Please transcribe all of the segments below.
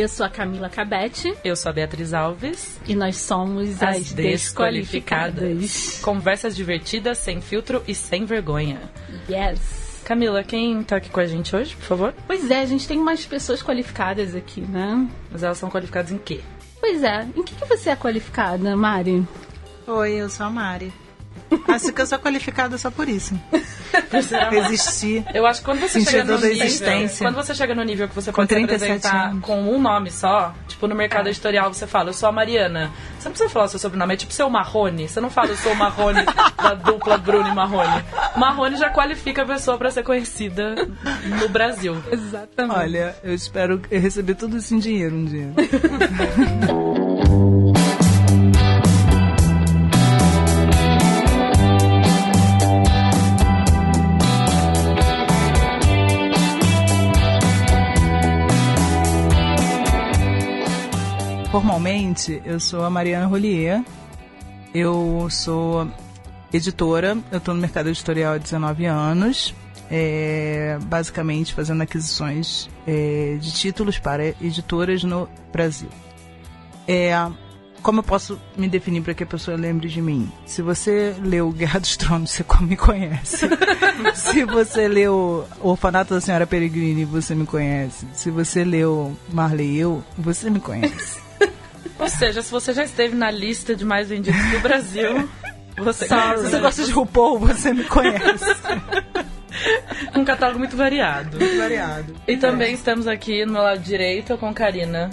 Oi, eu sou a Camila Cabete. Eu sou a Beatriz Alves. E nós somos as, as desqualificadas. desqualificadas. Conversas divertidas, sem filtro e sem vergonha. Yes. Camila, quem tá aqui com a gente hoje, por favor? Pois é, a gente tem umas pessoas qualificadas aqui, né? Mas elas são qualificadas em quê? Pois é, em que, que você é qualificada, Mari? Oi, eu sou a Mari. Acho que eu sou qualificada só por isso. Existir. Eu acho que quando você chega no nível, existência. quando você chega no nível que você pode se apresentar anos. com um nome só, tipo no mercado é. editorial você fala, eu sou a Mariana. Você não precisa falar o seu sobrenome, é tipo seu Marrone. Você não fala, eu sou o Marrone da dupla Bruno e Marrone. Marrone já qualifica a pessoa para ser conhecida no Brasil. Exatamente. Olha, eu espero receber tudo isso em dinheiro um dia. Formalmente, eu sou a Mariana Rolier. Eu sou editora, eu estou no mercado editorial há 19 anos, é, basicamente fazendo aquisições é, de títulos para editoras no Brasil. É, como eu posso me definir para que a pessoa lembre de mim? Se você leu Guerra dos Tronos, você me conhece. Se você leu O Orfanato da Senhora Peregrine, você me conhece. Se você leu Marley eu, você me conhece. Ou seja, se você já esteve na lista de mais vendidos do Brasil, você, se você gosta de RuPaul, você me conhece. um catálogo muito variado. Muito variado. E também estamos aqui no meu lado direito com Karina.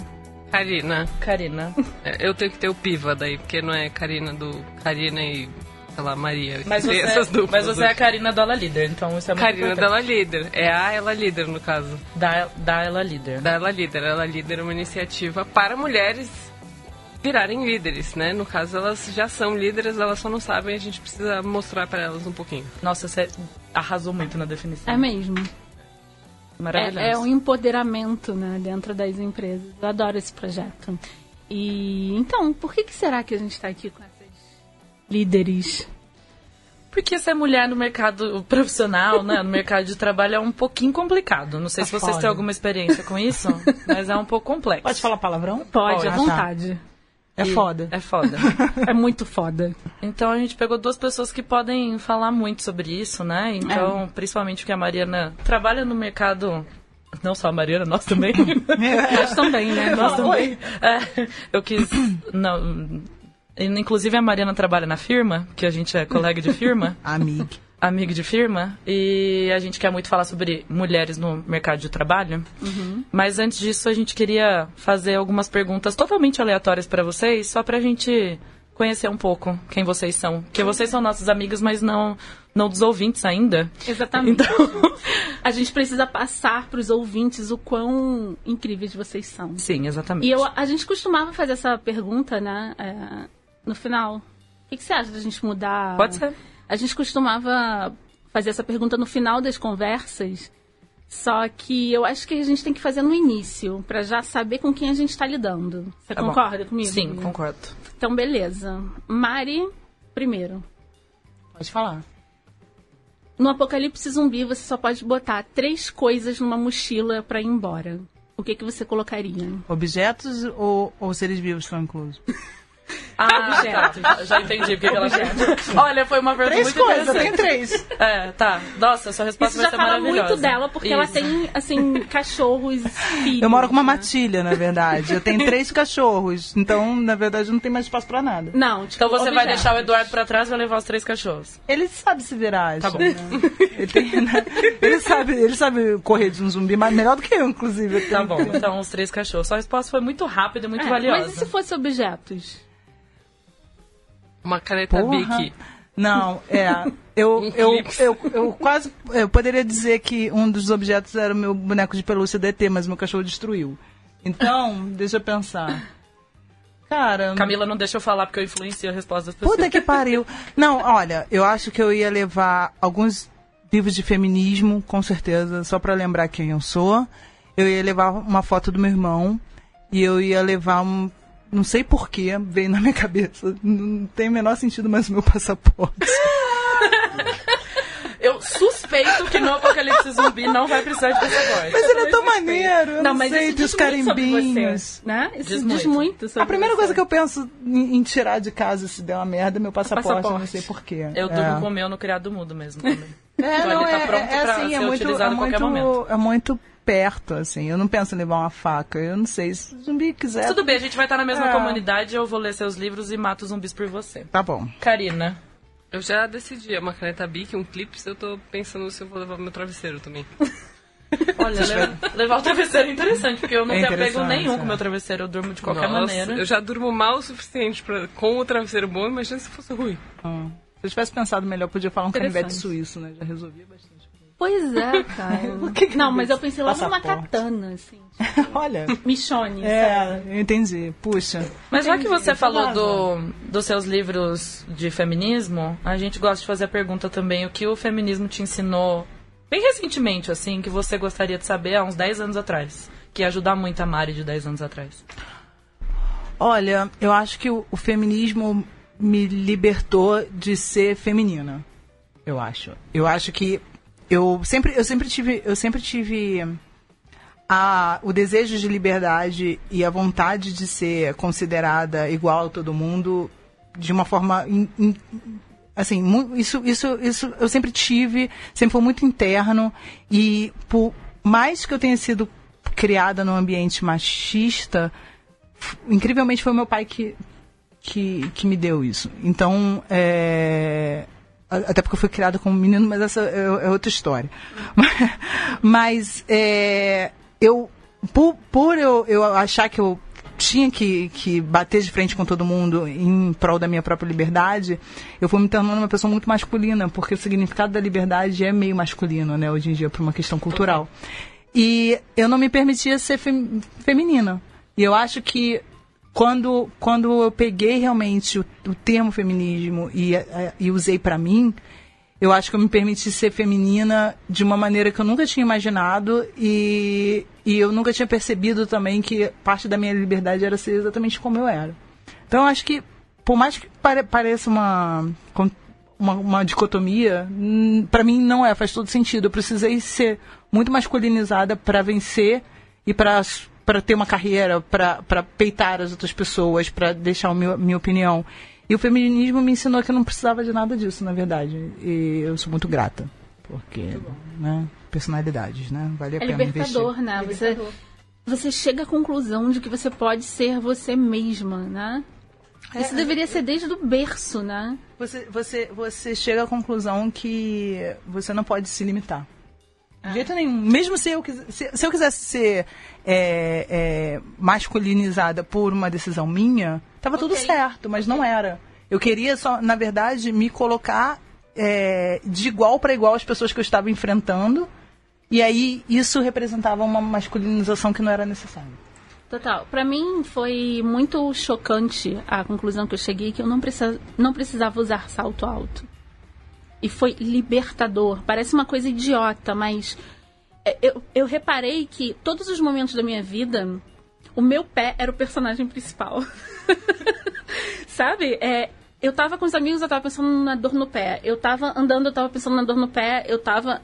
Karina. Karina. É, eu tenho que ter o piva daí, porque não é Karina do Karina e sei lá, Maria. Mas você, essas duplas, mas você é a Karina da Ela Líder, então isso é muito Karina da Ela Líder. É a Ela Líder, no caso. Da, da Ela Líder. Da Ela Líder. Ela Líder é uma iniciativa para mulheres virarem líderes, né? No caso, elas já são líderes, elas só não sabem, a gente precisa mostrar para elas um pouquinho. Nossa, você arrasou muito na definição. É mesmo. Maravilhoso. É, é um empoderamento, né, dentro das empresas. Eu adoro esse projeto. E então, por que, que será que a gente está aqui com essas líderes? Porque ser mulher no mercado profissional, né, no mercado de trabalho é um pouquinho complicado. Não sei tá se vocês foda. têm alguma experiência com isso, mas é um pouco complexo. Pode falar palavrão? Pode, Pode. à vontade. Ah, tá. É foda. É foda. é muito foda. Então a gente pegou duas pessoas que podem falar muito sobre isso, né? Então, é. principalmente porque a Mariana trabalha no mercado não só a Mariana, nós também. nós também, né? Nós também. É, eu quis. Não, inclusive a Mariana trabalha na firma, que a gente é colega de firma. Amiga amigo de firma e a gente quer muito falar sobre mulheres no mercado de trabalho. Uhum. Mas antes disso, a gente queria fazer algumas perguntas totalmente aleatórias para vocês, só para a gente conhecer um pouco quem vocês são. Porque vocês são nossos amigos, mas não, não dos ouvintes ainda. Exatamente. Então... a gente precisa passar para os ouvintes o quão incríveis vocês são. Sim, exatamente. E eu, a gente costumava fazer essa pergunta, né, é, no final. O que, que você acha da gente mudar? Pode ser a gente costumava fazer essa pergunta no final das conversas, só que eu acho que a gente tem que fazer no início, para já saber com quem a gente está lidando. Você tá concorda bom. comigo? Sim, concordo. Então, beleza. Mari, primeiro. Pode falar. No apocalipse zumbi, você só pode botar três coisas numa mochila para ir embora. O que, que você colocaria? Objetos ou, ou seres vivos estão inclusos? Ah, tá. Já entendi porque ela quer. Olha, foi uma pergunta três muito coisas, interessante. Tem três. É, tá. Nossa, sua resposta Isso vai ser maravilhosa. já fala muito dela, porque Isso. ela tem, assim, cachorros filhos. Eu moro com uma né? matilha, na verdade. Eu tenho três cachorros. Então, na verdade, não tem mais espaço pra nada. Não, tipo, Então você objetos. vai deixar o Eduardo pra trás e vai levar os três cachorros. Ele sabe se virar, Tá bom. Né? Ele, tem, né? ele, sabe, ele sabe correr de um zumbi, mas melhor do que eu, inclusive. Tá bom, então os três cachorros. Sua resposta foi muito rápida e muito é, valiosa. Mas e se fosse objetos? Uma caneta Porra. Bic. Não, é. Eu, eu, eu, eu, quase. Eu poderia dizer que um dos objetos era o meu boneco de pelúcia DT, mas meu cachorro destruiu. Então, deixa eu pensar. Cara. Camila não deixa eu falar porque eu influencio a resposta das pessoas. Puta que pariu. Não, olha, eu acho que eu ia levar alguns livros de feminismo, com certeza, só para lembrar quem eu sou. Eu ia levar uma foto do meu irmão. E eu ia levar um, não sei porquê, veio na minha cabeça. Não tem o menor sentido mais o meu passaporte. Eu suspeito que no Apocalipse Zumbi não vai precisar de passaporte. Mas ele é tão maneiro. Eu não, mas sei, dos carimbinhos. né? Isso diz, diz muito. a primeira você. coisa que eu penso em, tirar de casa se der uma merda é meu passaporte. passaporte. Não sei porquê. Eu durmo é. com o meu no criado mudo mesmo também. É, então, não, ele tá é, pronto é, pra assim, ser é muito, utilizado é muito, a qualquer momento. É muito perto, assim. Eu não penso em levar uma faca. Eu não sei. Se o zumbi quiser. Tudo bem, a gente vai estar na mesma é. comunidade. Eu vou ler seus livros e mato zumbis por você. Tá bom. Karina. Eu já decidi, é uma caneta Bic, um clips, eu tô pensando se eu vou levar meu travesseiro também. Olha, levar, levar o travesseiro é interessante, porque eu não é tenho apego nenhum é. com o meu travesseiro, eu durmo de qualquer Nossa, maneira. Eu já durmo mal o suficiente pra, com o travesseiro bom, imagina se fosse ruim. Ah. Se eu tivesse pensado melhor, podia falar um canivete suíço, né? Já resolvia bastante. Pois é, cara. não, mas eu pensei logo numa katana, assim. Tipo, Olha. Michone. É, eu entendi. Puxa. Mas já que você falou do, dos seus livros de feminismo, a gente gosta de fazer a pergunta também: o que o feminismo te ensinou bem recentemente, assim, que você gostaria de saber há uns 10 anos atrás? Que ia ajudar muito a Mari de 10 anos atrás. Olha, eu acho que o, o feminismo me libertou de ser feminina. Eu acho. Eu acho que eu sempre, eu sempre tive, eu sempre tive a, o desejo de liberdade e a vontade de ser considerada igual a todo mundo de uma forma in, in, assim isso isso isso eu sempre tive sempre foi muito interno e por mais que eu tenha sido criada num ambiente machista incrivelmente foi meu pai que que, que me deu isso. Então é, até porque eu fui criada como menino, mas essa é, é outra história. mas é, eu, por, por eu, eu achar que eu tinha que, que bater de frente com todo mundo em prol da minha própria liberdade, eu fui me tornando uma pessoa muito masculina, porque o significado da liberdade é meio masculino, né, hoje em dia, por uma questão cultural. E eu não me permitia ser fem, feminina. E eu acho que quando, quando eu peguei realmente o, o termo feminismo e, e usei para mim, eu acho que eu me permiti ser feminina de uma maneira que eu nunca tinha imaginado e, e eu nunca tinha percebido também que parte da minha liberdade era ser exatamente como eu era. Então eu acho que, por mais que pare, pareça uma, uma, uma dicotomia, hum, para mim não é, faz todo sentido. Eu precisei ser muito masculinizada para vencer e para para ter uma carreira, para peitar as outras pessoas, para deixar a minha, minha opinião. E o feminismo me ensinou que eu não precisava de nada disso, na verdade. E eu sou muito grata. Porque, né, personalidades, né? Vale a é pena libertador, investir. né? Você, você chega à conclusão de que você pode ser você mesma, né? É, Isso deveria ser desde o berço, né? Você, você, você chega à conclusão que você não pode se limitar. De jeito nenhum. Mesmo se eu, se, se eu quisesse ser é, é, masculinizada por uma decisão minha, estava okay. tudo certo, mas não era. Eu queria só, na verdade, me colocar é, de igual para igual às pessoas que eu estava enfrentando. E aí isso representava uma masculinização que não era necessária. Total. Para mim foi muito chocante a conclusão que eu cheguei que eu não, precisa, não precisava usar salto alto. E foi libertador. Parece uma coisa idiota, mas é, eu, eu reparei que todos os momentos da minha vida, o meu pé era o personagem principal. Sabe? É, eu tava com os amigos, eu tava pensando na dor no pé. Eu tava andando, eu tava pensando na dor no pé. Eu tava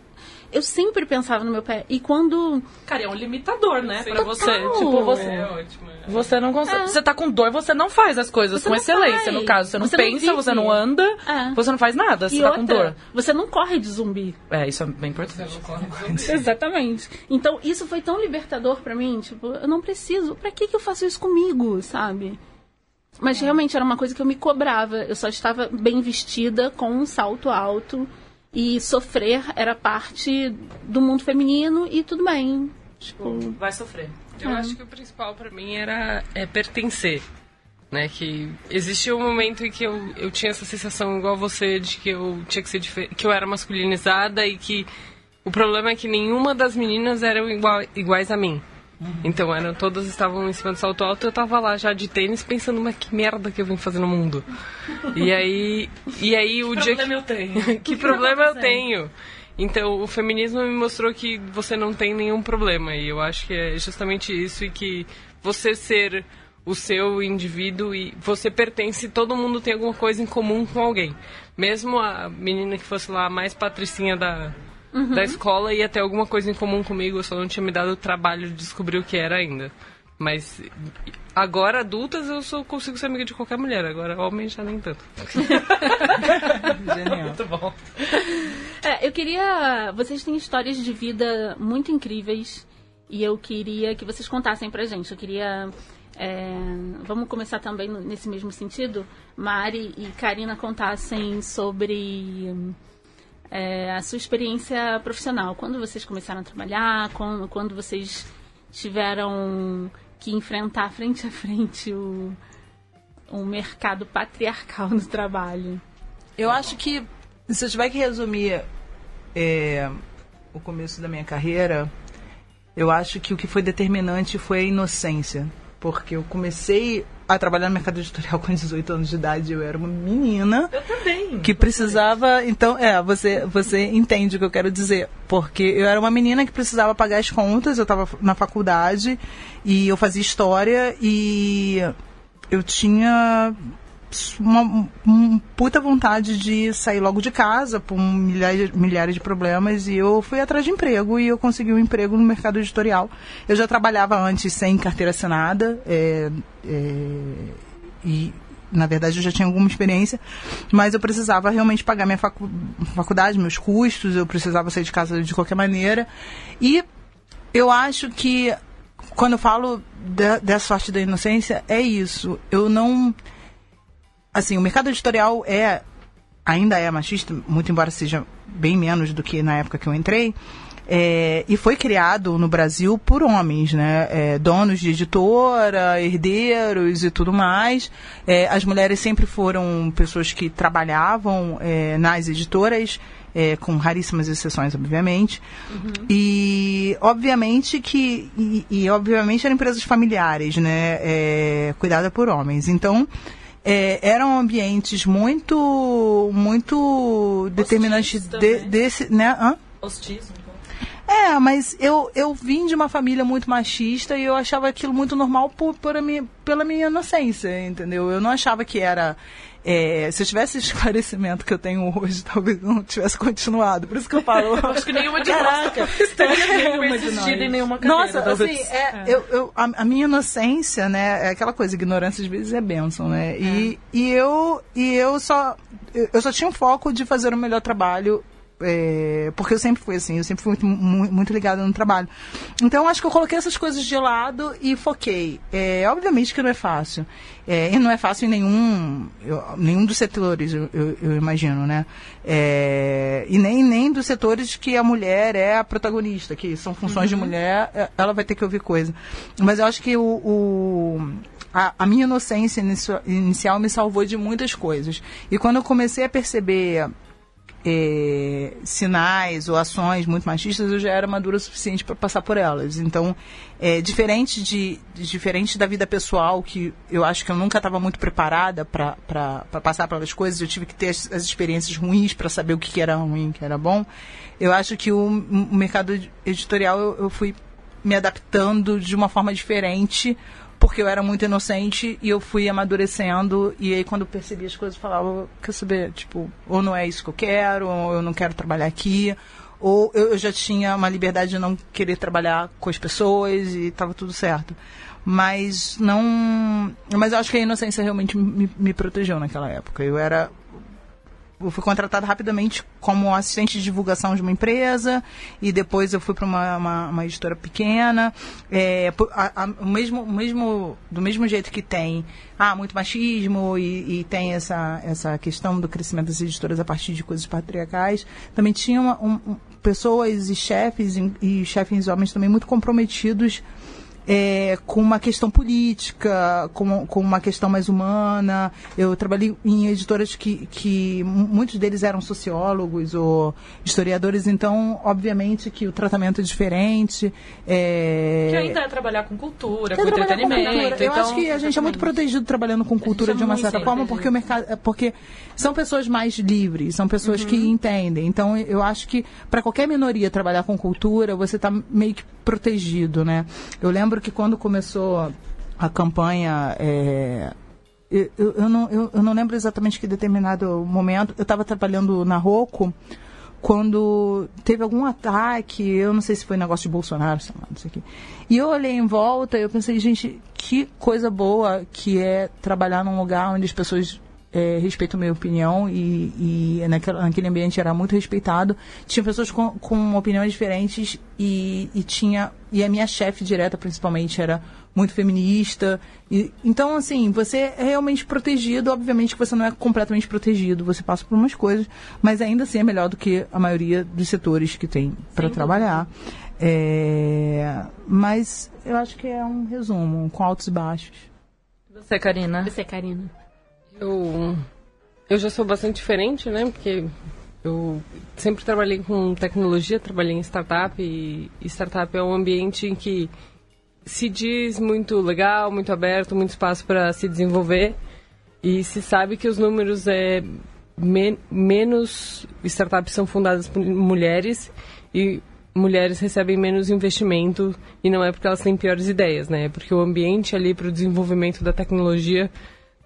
eu sempre pensava no meu pé. E quando. Cara, é um limitador, né? Sim. Pra você. Tipo, você. É ótimo, é. Você não consegue. É. Você tá com dor, você não faz as coisas você com excelência, faz. no caso. Você não você pensa, não você não anda, é. você não faz nada, você e tá outra, com dor. Você não corre de zumbi. É, isso é bem importante. Você não corre de zumbi. Exatamente. Então, isso foi tão libertador para mim. Tipo, eu não preciso. Pra que, que eu faço isso comigo, sabe? Mas realmente era uma coisa que eu me cobrava. Eu só estava bem vestida, com um salto alto e sofrer era parte do mundo feminino e tudo bem. Tipo, vai sofrer. Eu é. acho que o principal para mim era é, pertencer. Né, que existia um momento em que eu, eu tinha essa sensação igual você de que eu tinha que ser que eu era masculinizada e que o problema é que nenhuma das meninas eram igual, iguais a mim. Uhum. Então eram, todas estavam em cima do salto alto, eu tava lá já de tênis pensando, mas que merda que eu vim fazer no mundo. e aí, e aí o dia que eu tenho? que problema eu tenho? Então, o feminismo me mostrou que você não tem nenhum problema. E eu acho que é justamente isso e que você ser o seu indivíduo e você pertence, todo mundo tem alguma coisa em comum com alguém. Mesmo a menina que fosse lá a mais patricinha da, uhum. da escola ia ter alguma coisa em comum comigo, eu só não tinha me dado o trabalho de descobrir o que era ainda. Mas agora, adultas, eu sou, consigo ser amiga de qualquer mulher. Agora, homem já nem tanto. Genial. Muito bom. É, eu queria... Vocês têm histórias de vida muito incríveis. E eu queria que vocês contassem pra gente. Eu queria... É, vamos começar também nesse mesmo sentido. Mari e Karina contassem sobre é, a sua experiência profissional. Quando vocês começaram a trabalhar, quando, quando vocês tiveram que enfrentar frente a frente o, mercado patriarcal do trabalho. Eu acho que, se eu tiver que resumir é, o começo da minha carreira, eu acho que o que foi determinante foi a inocência. Porque eu comecei a trabalhar no mercado editorial com 18 anos de idade. Eu era uma menina. Eu também. Que precisava. Também. Então, é, você, você entende o que eu quero dizer. Porque eu era uma menina que precisava pagar as contas, eu estava na faculdade e eu fazia história e eu tinha uma, uma puta vontade de sair logo de casa por milhares, milhares de problemas e eu fui atrás de emprego e eu consegui um emprego no mercado editorial. Eu já trabalhava antes sem carteira assinada é, é, e na verdade eu já tinha alguma experiência, mas eu precisava realmente pagar minha facu faculdade, meus custos, eu precisava sair de casa de qualquer maneira e eu acho que quando eu falo da, dessa sorte da inocência é isso. Eu não assim, o mercado editorial é ainda é machista, muito embora seja bem menos do que na época que eu entrei. É, e foi criado no Brasil por homens, né? É, donos de editora, herdeiros e tudo mais. É, as mulheres sempre foram pessoas que trabalhavam é, nas editoras, é, com raríssimas exceções, obviamente. Uhum. E obviamente que e, e, obviamente eram empresas familiares, né? É, cuidada por homens. Então é, eram ambientes muito muito determinantes de, desse né Hã? hostismo é, mas eu, eu vim de uma família muito machista e eu achava aquilo muito normal por, por minha, pela minha inocência, entendeu? Eu não achava que era é, se eu tivesse esse esclarecimento que eu tenho hoje, talvez eu não tivesse continuado. Por isso que eu falo. Acho que nenhuma de Caraca, nós estaria existido em nenhuma carreira. Nossa, assim, é, é. Eu, eu, a, a, minha inocência, né, é aquela coisa, ignorância às vezes é bênção, né? E, é. e eu e eu só eu só tinha um foco de fazer o melhor trabalho é, porque eu sempre fui assim, eu sempre fui muito, muito, ligada no trabalho. Então, acho que eu coloquei essas coisas de lado e foquei. É, obviamente que não é fácil. É, e não é fácil em nenhum, eu, nenhum dos setores, eu, eu, eu imagino, né? É, e nem, nem dos setores que a mulher é a protagonista, que são funções uhum. de mulher, é, ela vai ter que ouvir coisa. Mas eu acho que o, o a, a, minha inocência inicial me salvou de muitas coisas. E quando eu comecei a perceber é, sinais ou ações muito machistas, eu já era madura o suficiente para passar por elas. Então, é, diferente, de, diferente da vida pessoal, que eu acho que eu nunca estava muito preparada para passar pelas coisas, eu tive que ter as, as experiências ruins para saber o que, que, era ruim o que era bom. Eu acho que o, o mercado editorial eu, eu fui me adaptando de uma forma diferente porque eu era muito inocente e eu fui amadurecendo e aí quando eu percebi as coisas eu falava, quer saber, tipo, ou não é isso que eu quero, ou eu não quero trabalhar aqui, ou eu, já tinha uma liberdade de não querer trabalhar com as pessoas e estava tudo certo. Mas não. Mas eu acho que a inocência realmente me, me protegeu naquela época. Eu era eu fui contratada rapidamente como assistente de divulgação de uma empresa e depois eu fui para uma, uma, uma, editora pequena. É, a, a, o mesmo, mesmo, do mesmo jeito que tem ah, muito machismo e, e, tem essa, essa questão do crescimento das editoras a partir de coisas patriarcais, também tinha uma, um, pessoas e chefes e, e chefes homens também muito comprometidos é, com uma questão política, com, com uma questão mais humana. Eu trabalhei em editoras que, que muitos deles eram sociólogos ou historiadores, então, obviamente, que o tratamento é diferente. É... Que ainda é trabalhar com cultura, é com entretenimento. Com cultura. Eu então, acho que a gente é muito protegido trabalhando com cultura de uma certa forma, porque o mercado. Porque são pessoas mais livres, são pessoas uhum. que entendem. Então, eu acho que para qualquer minoria trabalhar com cultura, você está meio que protegido, né? Eu lembro que quando começou a campanha, é, eu, eu, não, eu, eu, não lembro exatamente que determinado momento, eu estava trabalhando na Rocco quando teve algum ataque, eu não sei se foi negócio de Bolsonaro, sei lá, não sei o quê. E eu olhei em volta e eu pensei, gente, que coisa boa que é trabalhar num lugar onde as pessoas é, respeitam a minha opinião e, e naquele, naquele, ambiente era muito respeitado. Tinha pessoas com, com opiniões diferentes e, e tinha e a minha chefe direta principalmente era muito feminista. E, então, assim, você é realmente protegido. Obviamente que você não é completamente protegido, você passa por umas coisas, mas ainda assim é melhor do que a maioria dos setores que tem para trabalhar. É, mas eu acho que é um resumo, com altos e baixos. Você, Karina? Você, Karina? Eu, eu já sou bastante diferente, né? Porque eu sempre trabalhei com tecnologia, trabalhei em startup e startup é um ambiente em que se diz muito legal, muito aberto, muito espaço para se desenvolver e se sabe que os números é men menos startups são fundadas por mulheres e mulheres recebem menos investimento e não é porque elas têm piores ideias, né? É porque o ambiente ali para o desenvolvimento da tecnologia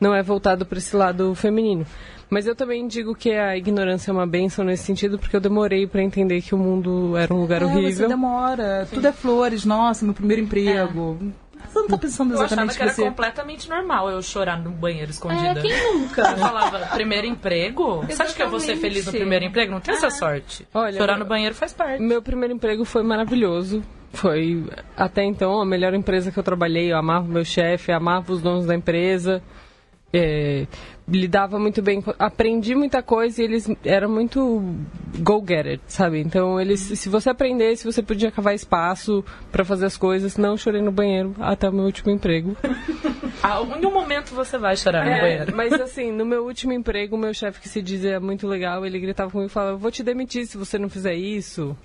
não é voltado para esse lado feminino. Mas eu também digo que a ignorância é uma benção nesse sentido, porque eu demorei para entender que o mundo era um lugar é, horrível. Você demora. Sim. Tudo é flores. Nossa, meu primeiro emprego. É. Você não tá pensando exatamente Eu achava que você... era completamente normal eu chorar no banheiro escondida. É, quem nunca? Eu falava, primeiro emprego? Exatamente. Você acha que eu vou ser feliz no primeiro emprego? Não tem ah. essa sorte. Olha, chorar no banheiro faz parte. Meu primeiro emprego foi maravilhoso. Foi, até então, a melhor empresa que eu trabalhei. Eu amava meu chefe, amava os donos da empresa é, lidava muito bem, aprendi muita coisa e eles eram muito go get it, sabe? Então eles, se você aprendesse, você podia cavar espaço para fazer as coisas. Não chorei no banheiro até o meu último emprego. ah, em um momento você vai chorar é, no banheiro. Mas assim, no meu último emprego, o meu chefe que se dizia muito legal, ele gritava comigo e falava: "Vou te demitir se você não fizer isso".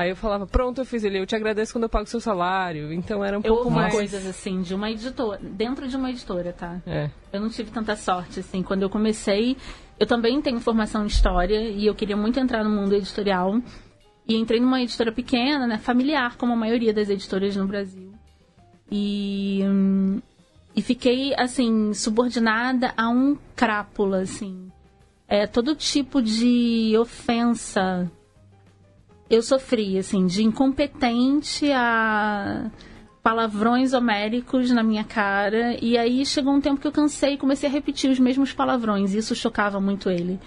Aí eu falava, pronto, eu fiz ele, eu te agradeço quando eu pago seu salário. Então era um eu pouco mais. coisas assim, de uma editora, dentro de uma editora, tá? É. Eu não tive tanta sorte, assim. Quando eu comecei, eu também tenho formação em história e eu queria muito entrar no mundo editorial. E entrei numa editora pequena, né, familiar, como a maioria das editoras no Brasil. E, hum, e fiquei, assim, subordinada a um crápula, assim. É, todo tipo de ofensa eu sofri, assim, de incompetente a palavrões homéricos na minha cara. E aí chegou um tempo que eu cansei e comecei a repetir os mesmos palavrões. E isso chocava muito ele.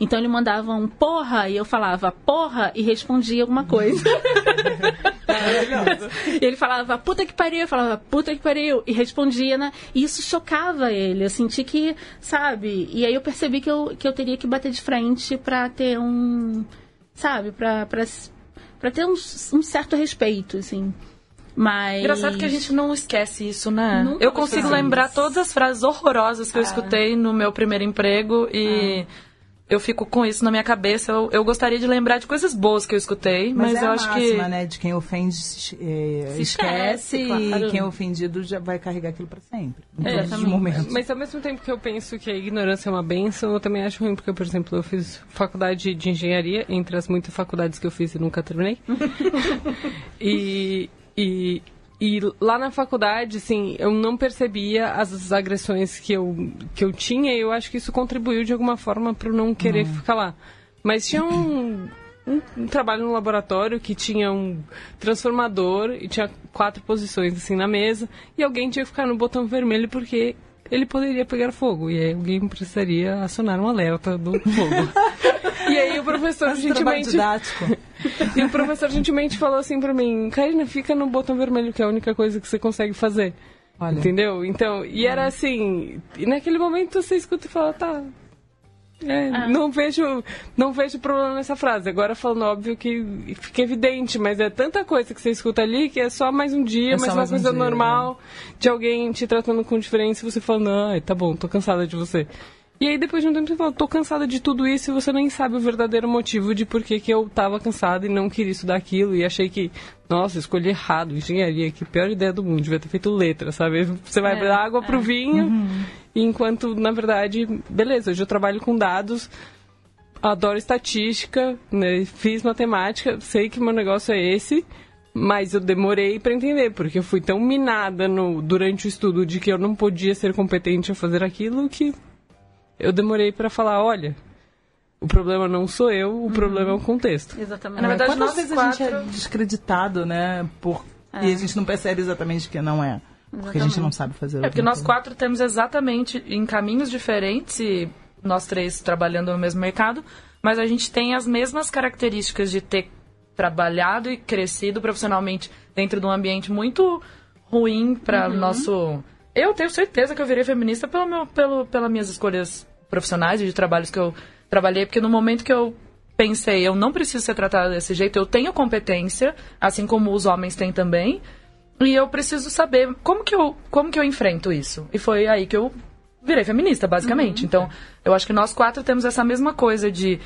Então ele mandava um porra e eu falava porra e respondia alguma coisa. e ele falava puta que pariu, eu falava puta que pariu e respondia, né? E isso chocava ele. Eu senti que, sabe? E aí eu percebi que eu, que eu teria que bater de frente para ter um sabe? Pra, pra, pra ter um, um certo respeito, assim. Mas. Engraçado que a gente não esquece isso, né? Nunca eu consigo lembrar todas as frases horrorosas que ah. eu escutei no meu primeiro emprego e. Ah eu fico com isso na minha cabeça. Eu, eu, gostaria de lembrar de coisas boas que eu escutei, mas, mas é eu acho máxima, que. né? De quem ofende é, se esquece, esquece claro. e quem é ofendido já vai carregar aquilo para sempre. É, todos os momentos. Mas ao mesmo tempo que eu penso que a ignorância é uma benção, eu também acho ruim, porque, por exemplo, eu fiz faculdade de engenharia, entre as muitas faculdades que eu fiz e nunca terminei. e, e e lá na faculdade, assim, eu não percebia as agressões que eu, que eu tinha e eu acho que isso contribuiu de alguma forma para não querer uhum. ficar lá. Mas tinha um, um, um, trabalho no laboratório que tinha um transformador e tinha quatro posições assim na mesa e alguém tinha que ficar no botão vermelho porque ele poderia pegar fogo e aí alguém precisaria acionar um alerta do fogo. e aí o professor gentilmente e o professor gentilmente falou assim para mim, Karina, fica no botão vermelho que é a única coisa que você consegue fazer. Olha. Entendeu? Então, e era assim, e naquele momento você escuta e fala, tá, é, ah. Não vejo não vejo problema nessa frase. Agora falando óbvio que fica evidente, mas é tanta coisa que você escuta ali que é só mais um dia, é mais uma coisa um normal dia, de alguém te tratando com diferença e você falando, ai, tá bom, tô cansada de você. E aí depois de um tempo você fala, tô cansada de tudo isso e você nem sabe o verdadeiro motivo de por que, que eu tava cansada e não queria estudar aquilo e achei que, nossa, escolhi errado, engenharia, que pior ideia do mundo, devia ter feito letra, sabe? Você vai é, dar água é. pro vinho, uhum. Enquanto, na verdade, beleza, hoje eu trabalho com dados, adoro estatística, né? fiz matemática, sei que meu negócio é esse, mas eu demorei para entender, porque eu fui tão minada no, durante o estudo de que eu não podia ser competente a fazer aquilo que eu demorei para falar, olha, o problema não sou eu, o uhum. problema é o contexto. Exatamente. Na verdade, Quantas vezes quatro... a gente é descreditado, né? Por... É. E a gente não percebe exatamente que não é. Porque exatamente. a gente não sabe fazer. É porque nós quatro temos exatamente em caminhos diferentes, e nós três trabalhando no mesmo mercado, mas a gente tem as mesmas características de ter trabalhado e crescido profissionalmente dentro de um ambiente muito ruim para uhum. nosso. Eu tenho certeza que eu virei feminista pelo meu, pelo, pelas minhas escolhas profissionais e de trabalhos que eu trabalhei, porque no momento que eu pensei, eu não preciso ser tratada desse jeito, eu tenho competência, assim como os homens têm também, e eu preciso saber como que eu, como que eu enfrento isso. E foi aí que eu virei feminista, basicamente. Uhum. Então, eu acho que nós quatro temos essa mesma coisa de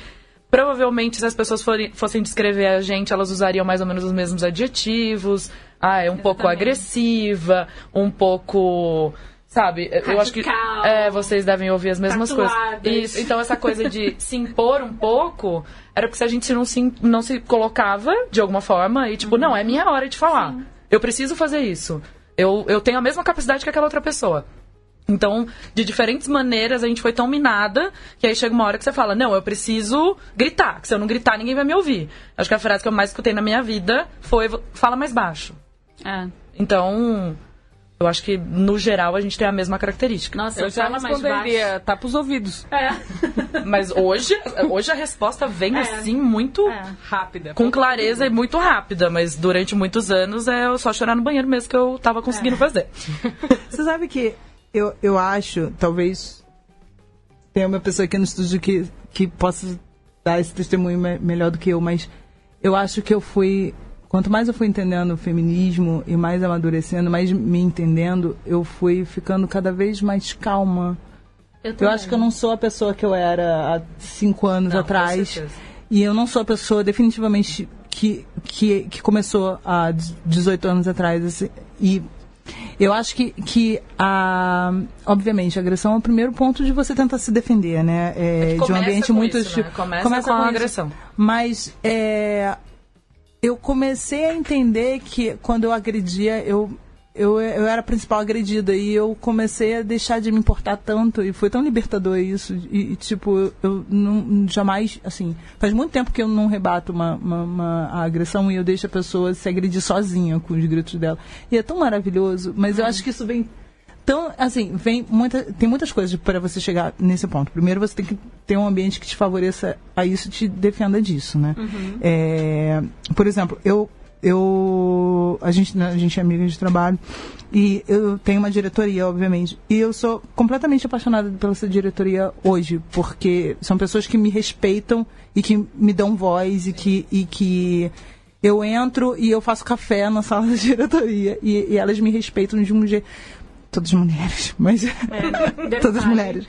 provavelmente se as pessoas forem, fossem descrever a gente, elas usariam mais ou menos os mesmos adjetivos. Ah, é um Exatamente. pouco agressiva, um pouco Sabe? Radical, eu acho que é, vocês devem ouvir as mesmas tatuadas. coisas. Isso. Então, essa coisa de se impor um pouco era porque se a gente não se, não se colocava de alguma forma e, tipo, uhum. não, é minha hora de falar. Sim. Eu preciso fazer isso. Eu, eu tenho a mesma capacidade que aquela outra pessoa. Então, de diferentes maneiras, a gente foi tão minada que aí chega uma hora que você fala: Não, eu preciso gritar, que se eu não gritar, ninguém vai me ouvir. Acho que a frase que eu mais escutei na minha vida foi: Fala mais baixo. É. Então, eu acho que, no geral, a gente tem a mesma característica. Nossa, eu já responderia, tapa os ouvidos. É. Mas hoje, hoje a resposta vem, é. assim, muito... É. Rápida. Com clareza e muito rápida. Mas durante muitos anos, é eu só chorar no banheiro mesmo que eu tava conseguindo é. fazer. Você sabe que eu, eu acho, talvez tenha uma pessoa aqui no estúdio que, que possa dar esse testemunho me melhor do que eu, mas eu acho que eu fui quanto mais eu fui entendendo o feminismo e mais amadurecendo, mais me entendendo, eu fui ficando cada vez mais calma. Eu, eu acho que eu não sou a pessoa que eu era há cinco anos não, atrás. E eu não sou a pessoa definitivamente que, que, que começou há 18 anos atrás. Assim, e eu acho que, que a, obviamente, a agressão é o primeiro ponto de você tentar se defender, né? É, é de um ambiente muito. Isso, né? Começa, começa, com, com a agressão. Mas é, eu comecei a entender que quando eu agredia, eu, eu, eu era a principal agredida e eu comecei a deixar de me importar tanto e foi tão libertador isso. E, e tipo, eu, eu, não, jamais, assim, faz muito tempo que eu não rebato uma, uma, uma agressão e eu deixo a pessoa se agredir sozinha com os gritos dela. E é tão maravilhoso, mas eu acho que isso vem então, assim, vem muita, tem muitas coisas para você chegar nesse ponto. Primeiro, você tem que ter um ambiente que te favoreça a isso, te defenda disso, né? Uhum. É, por exemplo, eu, eu, a gente, né, a gente é amiga de trabalho e eu tenho uma diretoria, obviamente, e eu sou completamente apaixonada pela essa diretoria hoje, porque são pessoas que me respeitam e que me dão voz e que, e que eu entro e eu faço café na sala da diretoria e, e elas me respeitam de um jeito todas mulheres, mas é, todas mulheres.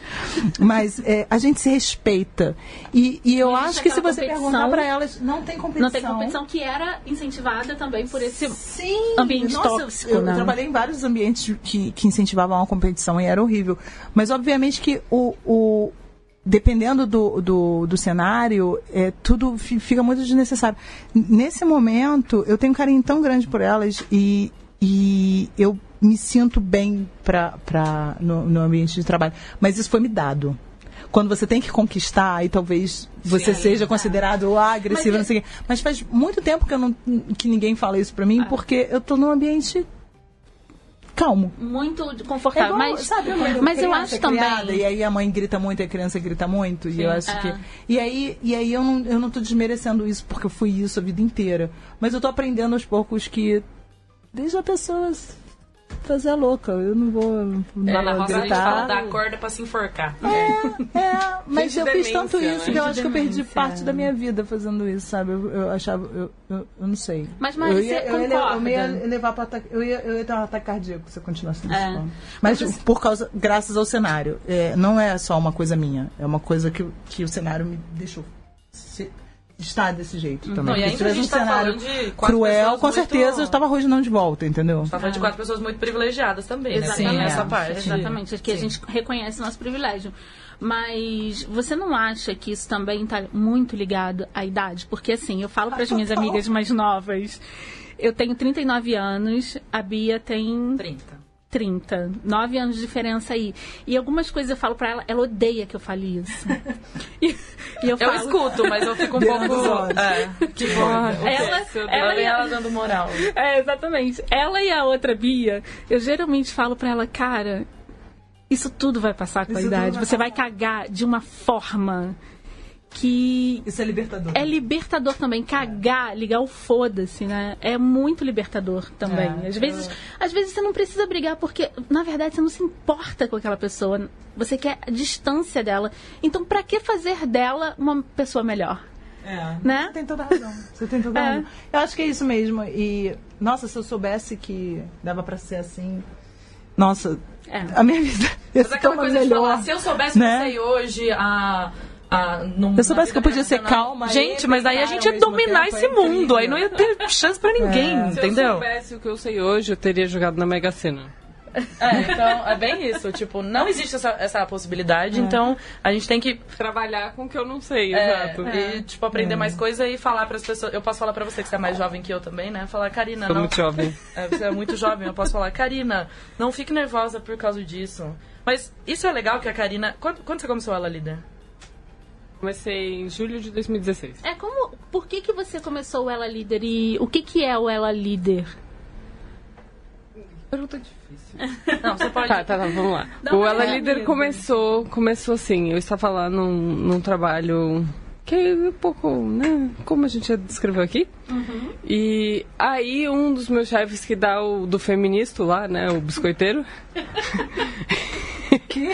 Mas é, a gente se respeita. E, e eu acho que se você perguntar para elas, não tem competição. Não tem competição que era incentivada também por esse Sim, ambiente nossa, tóxico. Eu, eu trabalhei em vários ambientes que, que incentivavam a competição e era horrível. Mas obviamente que o, o dependendo do, do, do, cenário, é, tudo fica muito desnecessário. Nesse momento, eu tenho um carinho tão grande por elas e, e eu me sinto bem pra, pra, no, no ambiente de trabalho. Mas isso foi me dado quando você tem que conquistar, aí talvez você Sim, seja é. considerado agressivo, mas, não sei. Mas faz muito tempo que, eu não, que ninguém fala isso pra mim, ah. porque eu tô num ambiente calmo. Muito confortável. É mas sabe, mas eu acho criada, também. E aí a mãe grita muito e a criança grita muito. Sim, e eu acho é. que. E aí, e aí eu, não, eu não tô desmerecendo isso, porque eu fui isso a vida inteira. Mas eu tô aprendendo aos poucos que. Deixa a pessoa fazer a louca. Eu não vou. Não é, na roça a gente fala dar corda pra se enforcar. É, é. Mas eu fiz tanto isso né? que eu acho que eu perdi parte da minha vida fazendo isso, sabe? Eu, eu achava. Eu, eu, eu, não sei. Mas, mas eu ia, você eu ia, eu ia levar pra ataque. Eu ia, eu ia ter um ataque cardíaco se eu continuasse nesse é. Mas, mas por causa. Graças ao cenário. É, não é só uma coisa minha. É uma coisa que, que o cenário me deixou. Se, estar desse jeito também. Não, e ainda se um tá cenário cruel, com certeza eu estava arrojando de volta, entendeu? Você tá falando de quatro pessoas muito privilegiadas também, né? Exatamente. né? Sim, essa é. parte. Exatamente, que a gente reconhece nosso privilégio. Mas você não acha que isso também está muito ligado à idade? Porque assim, eu falo para as minhas amigas mais novas, eu tenho 39 anos, a Bia tem 30. 30. Nove anos de diferença aí. E algumas coisas eu falo pra ela, ela odeia que eu fale isso. e, e eu, falo... eu, escuto, mas eu fico um pouco. É, que bom. Ela, ela, e ela dando moral. É, exatamente. Ela e a outra Bia, eu geralmente falo pra ela, cara, isso tudo vai passar com a idade. Vai Você vai cagar de uma forma que. Isso é libertador. É libertador também. Cagar, é. ligar o foda-se, né? É muito libertador também. É, às, vezes, às vezes você não precisa brigar porque, na verdade, você não se importa com aquela pessoa. Você quer a distância dela. Então, para que fazer dela uma pessoa melhor? É, né? Você tem toda a razão. Você tem toda a é. razão. Eu acho que é isso mesmo. E, nossa, se eu soubesse que dava para ser assim. Nossa, é. a minha vida. Mas aquela coisa melhor, de falar, se eu soubesse né? que eu sei hoje, a. Ah, num, eu soubesse que eu podia ser calma. Gente, mas aí a gente ia dominar esse mundo. Aí não ia ter chance pra ninguém, é. entendeu? Se eu soubesse o que eu sei hoje, eu teria jogado na Mega Sena. É, então, é bem isso. Tipo, não existe essa, essa possibilidade, é. então a gente tem que... Trabalhar com o que eu não sei, é, exato. E, tipo, aprender é. mais coisa e falar para as pessoas... Eu posso falar para você que você é mais jovem que eu também, né? Falar, Karina... Sou não... muito jovem. É, você é muito jovem. Eu posso falar, Karina, não fique nervosa por causa disso. Mas isso é legal que a Karina... Quando, quando você começou ela, líder? Comecei em julho de 2016. É como... Por que, que você começou o Ela Líder e o que, que é o Ela Líder? Pergunta difícil. Não, você pode. Tá, tá, tá vamos lá. Não, o Ela é Líder começou, começou assim. Eu estava lá num, num trabalho que é um pouco, né? Como a gente já descreveu aqui. Uhum. E aí um dos meus chefes que dá o do feminista lá, né? O biscoiteiro. que?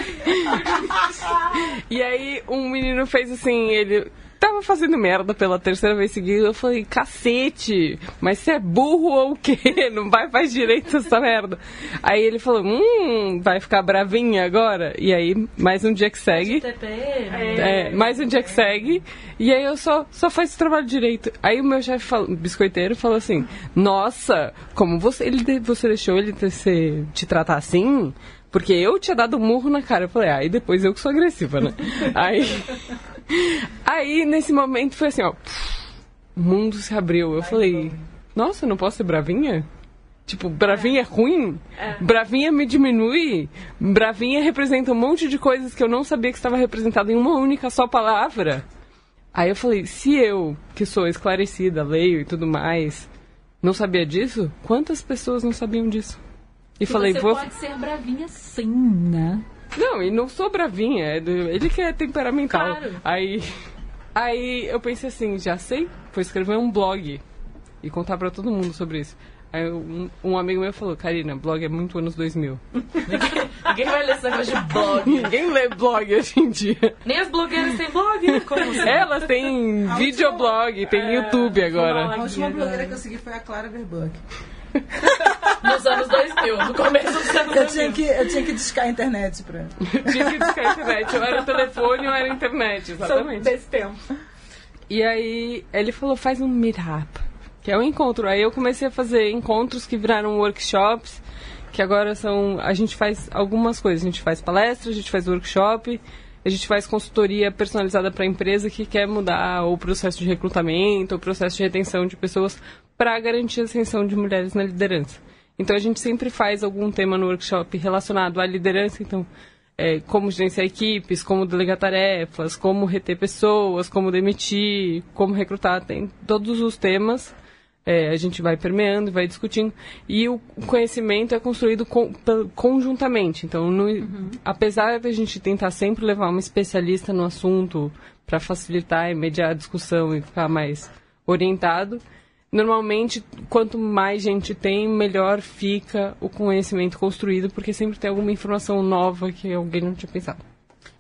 e aí um menino fez assim, ele tava fazendo merda pela terceira vez seguida. Eu falei, cacete, mas você é burro ou o quê? Não vai faz direito essa merda. Aí ele falou, hum, vai ficar bravinha agora? E aí, mais um dia que segue. É, mais um dia que segue. E aí eu só, só faço o trabalho direito. Aí o meu chefe, biscoiteiro, falou assim, nossa, como você, ele, você deixou ele te, te tratar assim? Porque eu tinha dado um murro na cara. Eu falei, aí ah, depois eu que sou agressiva, né? aí, aí, nesse momento, foi assim, ó. O mundo se abriu. Eu falei, nossa, não posso ser bravinha? Tipo, bravinha é ruim? É. Bravinha me diminui? Bravinha representa um monte de coisas que eu não sabia que estava representada em uma única só palavra. Aí eu falei, se eu, que sou esclarecida, leio e tudo mais, não sabia disso, quantas pessoas não sabiam disso? E que falei, você vou. pode ser bravinha sim, né? Não, e não sou bravinha, é do... ele que é temperamental. Claro. Aí, aí eu pensei assim, já sei, vou escrever um blog e contar para todo mundo sobre isso. Aí um, um, amigo meu falou, Karina, blog é muito anos 2000. ninguém, vai ler esse negócio de blog. Ninguém lê blog hoje em dia. Nem as blogueiras têm blog, Como assim? Elas têm videoblog, tem é, YouTube agora. A última blogueira que eu segui foi a Clara Verbuck. Nos anos 2000, no começo dos anos eu 2000. Tinha que, eu tinha que discar a internet pra... tinha que discar a internet. Ou era telefone ou era internet, exatamente. São desse tempo. E aí ele falou, faz um meetup, que é um encontro. Aí eu comecei a fazer encontros que viraram workshops, que agora são... A gente faz algumas coisas. A gente faz palestra, a gente faz workshop... A gente faz consultoria personalizada para a empresa que quer mudar o processo de recrutamento, o processo de retenção de pessoas para garantir a ascensão de mulheres na liderança. Então a gente sempre faz algum tema no workshop relacionado à liderança, então é, como gerenciar equipes, como delegar tarefas, como reter pessoas, como demitir, como recrutar, tem todos os temas. É, a gente vai permeando, vai discutindo e o conhecimento é construído com, conjuntamente. Então, no, uhum. apesar de a gente tentar sempre levar uma especialista no assunto para facilitar e mediar a discussão e ficar mais orientado, Normalmente, quanto mais gente tem, melhor fica o conhecimento construído, porque sempre tem alguma informação nova que alguém não tinha pensado.